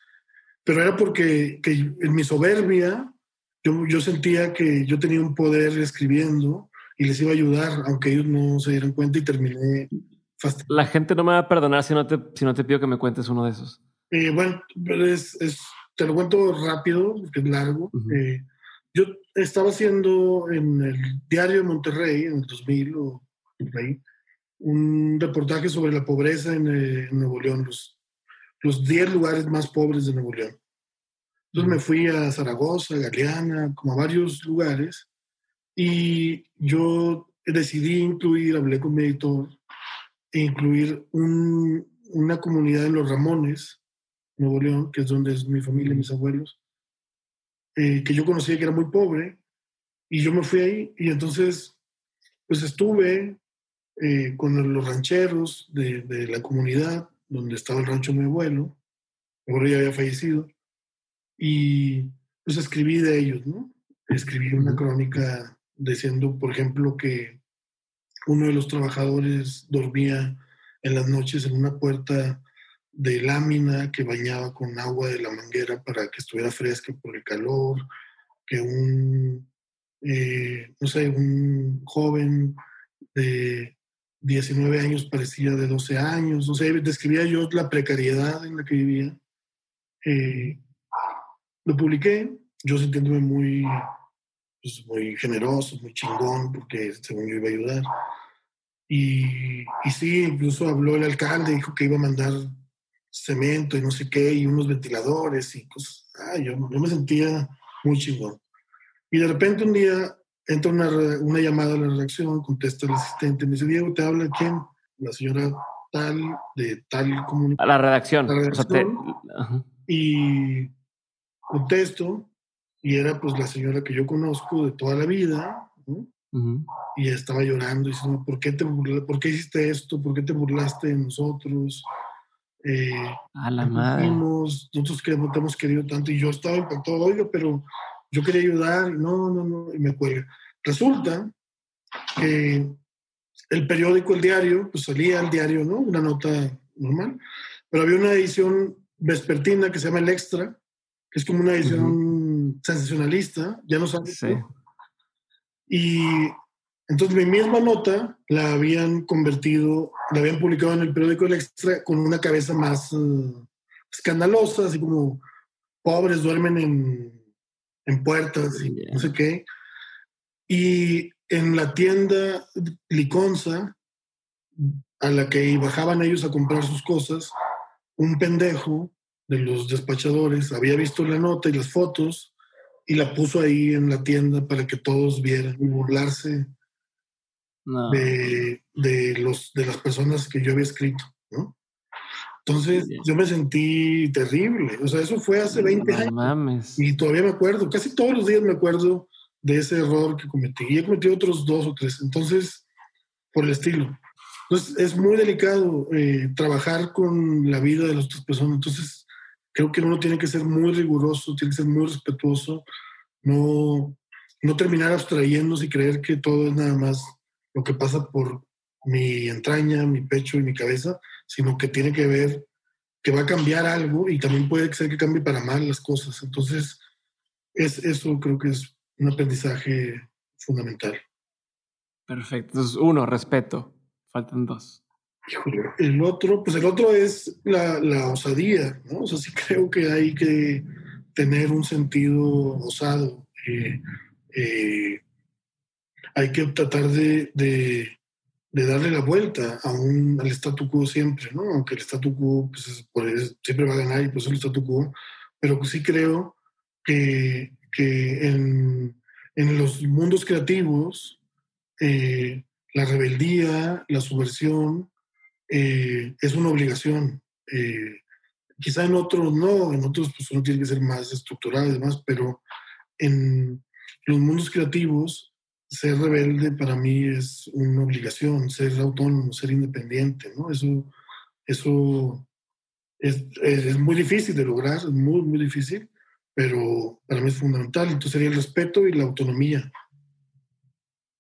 pero era porque que en mi soberbia yo, yo sentía que yo tenía un poder escribiendo y les iba a ayudar, aunque ellos no se dieran cuenta y terminé fastidiando. La gente no me va a perdonar si no te, si no te pido que me cuentes uno de esos. Eh, bueno, es, es, te lo cuento rápido, porque es largo. Uh -huh. eh, yo estaba haciendo en el diario de Monterrey, en el 2000 o por ahí, un reportaje sobre la pobreza en, eh, en Nuevo León, los, los 10 lugares más pobres de Nuevo León. Entonces me fui a Zaragoza, a Galeana, como a varios lugares, y yo decidí incluir, hablé con mi editor, e incluir un, una comunidad en Los Ramones, Nuevo León, que es donde es mi familia, mis abuelos, eh, que yo conocía que era muy pobre, y yo me fui ahí, y entonces, pues estuve eh, con los rancheros de, de, la comunidad, donde estaba el rancho de mi abuelo, mi abuelo ya había fallecido, y pues escribí de ellos, ¿no? Escribí una crónica diciendo, por ejemplo, que uno de los trabajadores dormía en las noches en una puerta de lámina que bañaba con agua de la manguera para que estuviera fresca por el calor, que un, eh, no sé, un joven de 19 años parecía de 12 años, o sea, describía yo la precariedad en la que vivía. Eh, lo publiqué, yo sintiéndome muy, pues, muy generoso, muy chingón, porque según yo iba a ayudar. Y, y sí, incluso habló el alcalde, dijo que iba a mandar cemento y no sé qué, y unos ventiladores y cosas. Ah, yo, yo me sentía muy chingón. Y de repente un día entra una, una llamada a la redacción, contesta el asistente, me dice, Diego, ¿te habla quién? La señora tal, de tal comunidad. A la redacción. La redacción o sea, te... Y contesto, y era pues la señora que yo conozco de toda la vida, ¿no? Uh -huh. y estaba llorando, diciendo, ¿por qué, te ¿por qué hiciste esto? ¿Por qué te burlaste de nosotros? Eh, a la madre. Nosotros que te hemos querido tanto, y yo estaba impactado, oiga, pero yo quería ayudar, no, no, no, y me cuelga. Resulta que el periódico, el diario, pues salía el diario, ¿no? Una nota normal, pero había una edición vespertina que se llama El Extra, que es como una edición uh -huh. sensacionalista, ya no sabes. Sí. Y entonces mi misma nota la habían convertido, la habían publicado en el periódico El Extra con una cabeza más uh, escandalosa, así como pobres duermen en, en puertas y yeah. no sé qué. Y en la tienda Liconza, a la que bajaban ellos a comprar sus cosas, un pendejo de los despachadores había visto la nota y las fotos y la puso ahí en la tienda para que todos vieran y burlarse de, los, de las personas que yo había escrito, ¿no? Entonces yo me sentí terrible. O sea, eso fue hace 20 años. Y todavía me acuerdo, casi todos los días me acuerdo de ese error que cometí. Y he cometido otros dos o tres. Entonces, por el estilo. Entonces, es muy delicado eh, trabajar con la vida de las otras personas. Entonces, creo que uno tiene que ser muy riguroso, tiene que ser muy respetuoso, no, no terminar abstrayéndose y creer que todo es nada más lo que pasa por mi entraña, mi pecho y mi cabeza, sino que tiene que ver que va a cambiar algo y también puede ser que cambie para mal las cosas. Entonces, es, eso creo que es un aprendizaje fundamental. Perfecto. Entonces, uno, respeto. Faltan dos. el otro, pues el otro es la, la, osadía, ¿no? O sea, sí creo que hay que tener un sentido osado. Eh, eh, hay que tratar de, de, darle la vuelta a un, al statu quo siempre, ¿no? Aunque el statu quo pues, siempre va a ganar y pues el statu quo, pero sí creo que, que en, en, los mundos creativos eh, la rebeldía, la subversión eh, es una obligación. Eh, quizá en otros no, en otros pues uno tiene que ser más estructurado y demás, pero en los mundos creativos ser rebelde para mí es una obligación, ser autónomo, ser independiente, ¿no? Eso, eso es, es, muy difícil de lograr, es muy, muy difícil, pero para mí es fundamental. Entonces sería el respeto y la autonomía.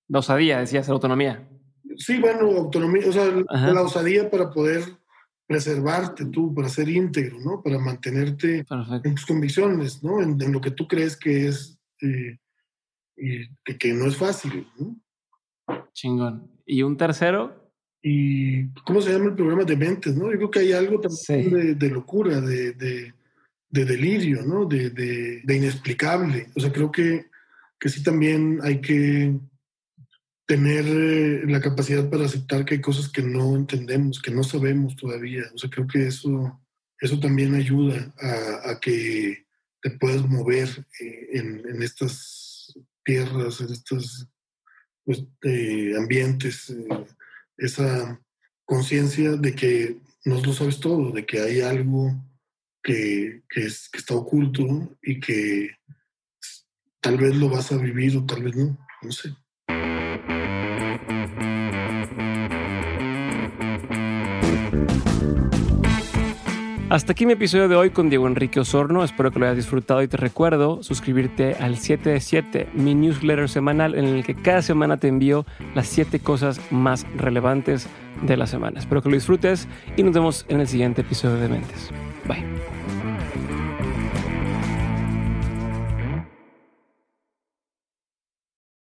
La osadía, decías, la autonomía. Sí, bueno, autonomía, o sea, la osadía para poder preservarte tú, para ser íntegro, ¿no? Para mantenerte en tus convicciones, ¿no? En, lo que tú crees que es eh, y que, no es fácil. ¿no? Chingón. ¿Y un tercero? ¿Y cómo se llama el programa de mentes? ¿no? Yo creo que hay algo también de, locura, de, de, delirio, ¿no? De, inexplicable. O sea, creo que, que sí también hay que tener eh, la capacidad para aceptar que hay cosas que no entendemos, que no sabemos todavía. O sea, creo que eso, eso también ayuda a, que te puedas mover eh, en, en estas tierras, en estos pues, eh, ambientes, eh, esa conciencia de que no lo sabes todo, de que hay algo que, que, es, que está oculto y que tal vez lo vas a vivir o tal vez no, no sé. Hasta aquí mi episodio de hoy con Diego Enrique Osorno. Espero que lo hayas disfrutado y te recuerdo suscribirte al 7 de 7, mi newsletter semanal en el que cada semana te envío las 7 cosas más relevantes de la semana. Espero que lo disfrutes y nos vemos en el siguiente episodio de Mentes. Bye.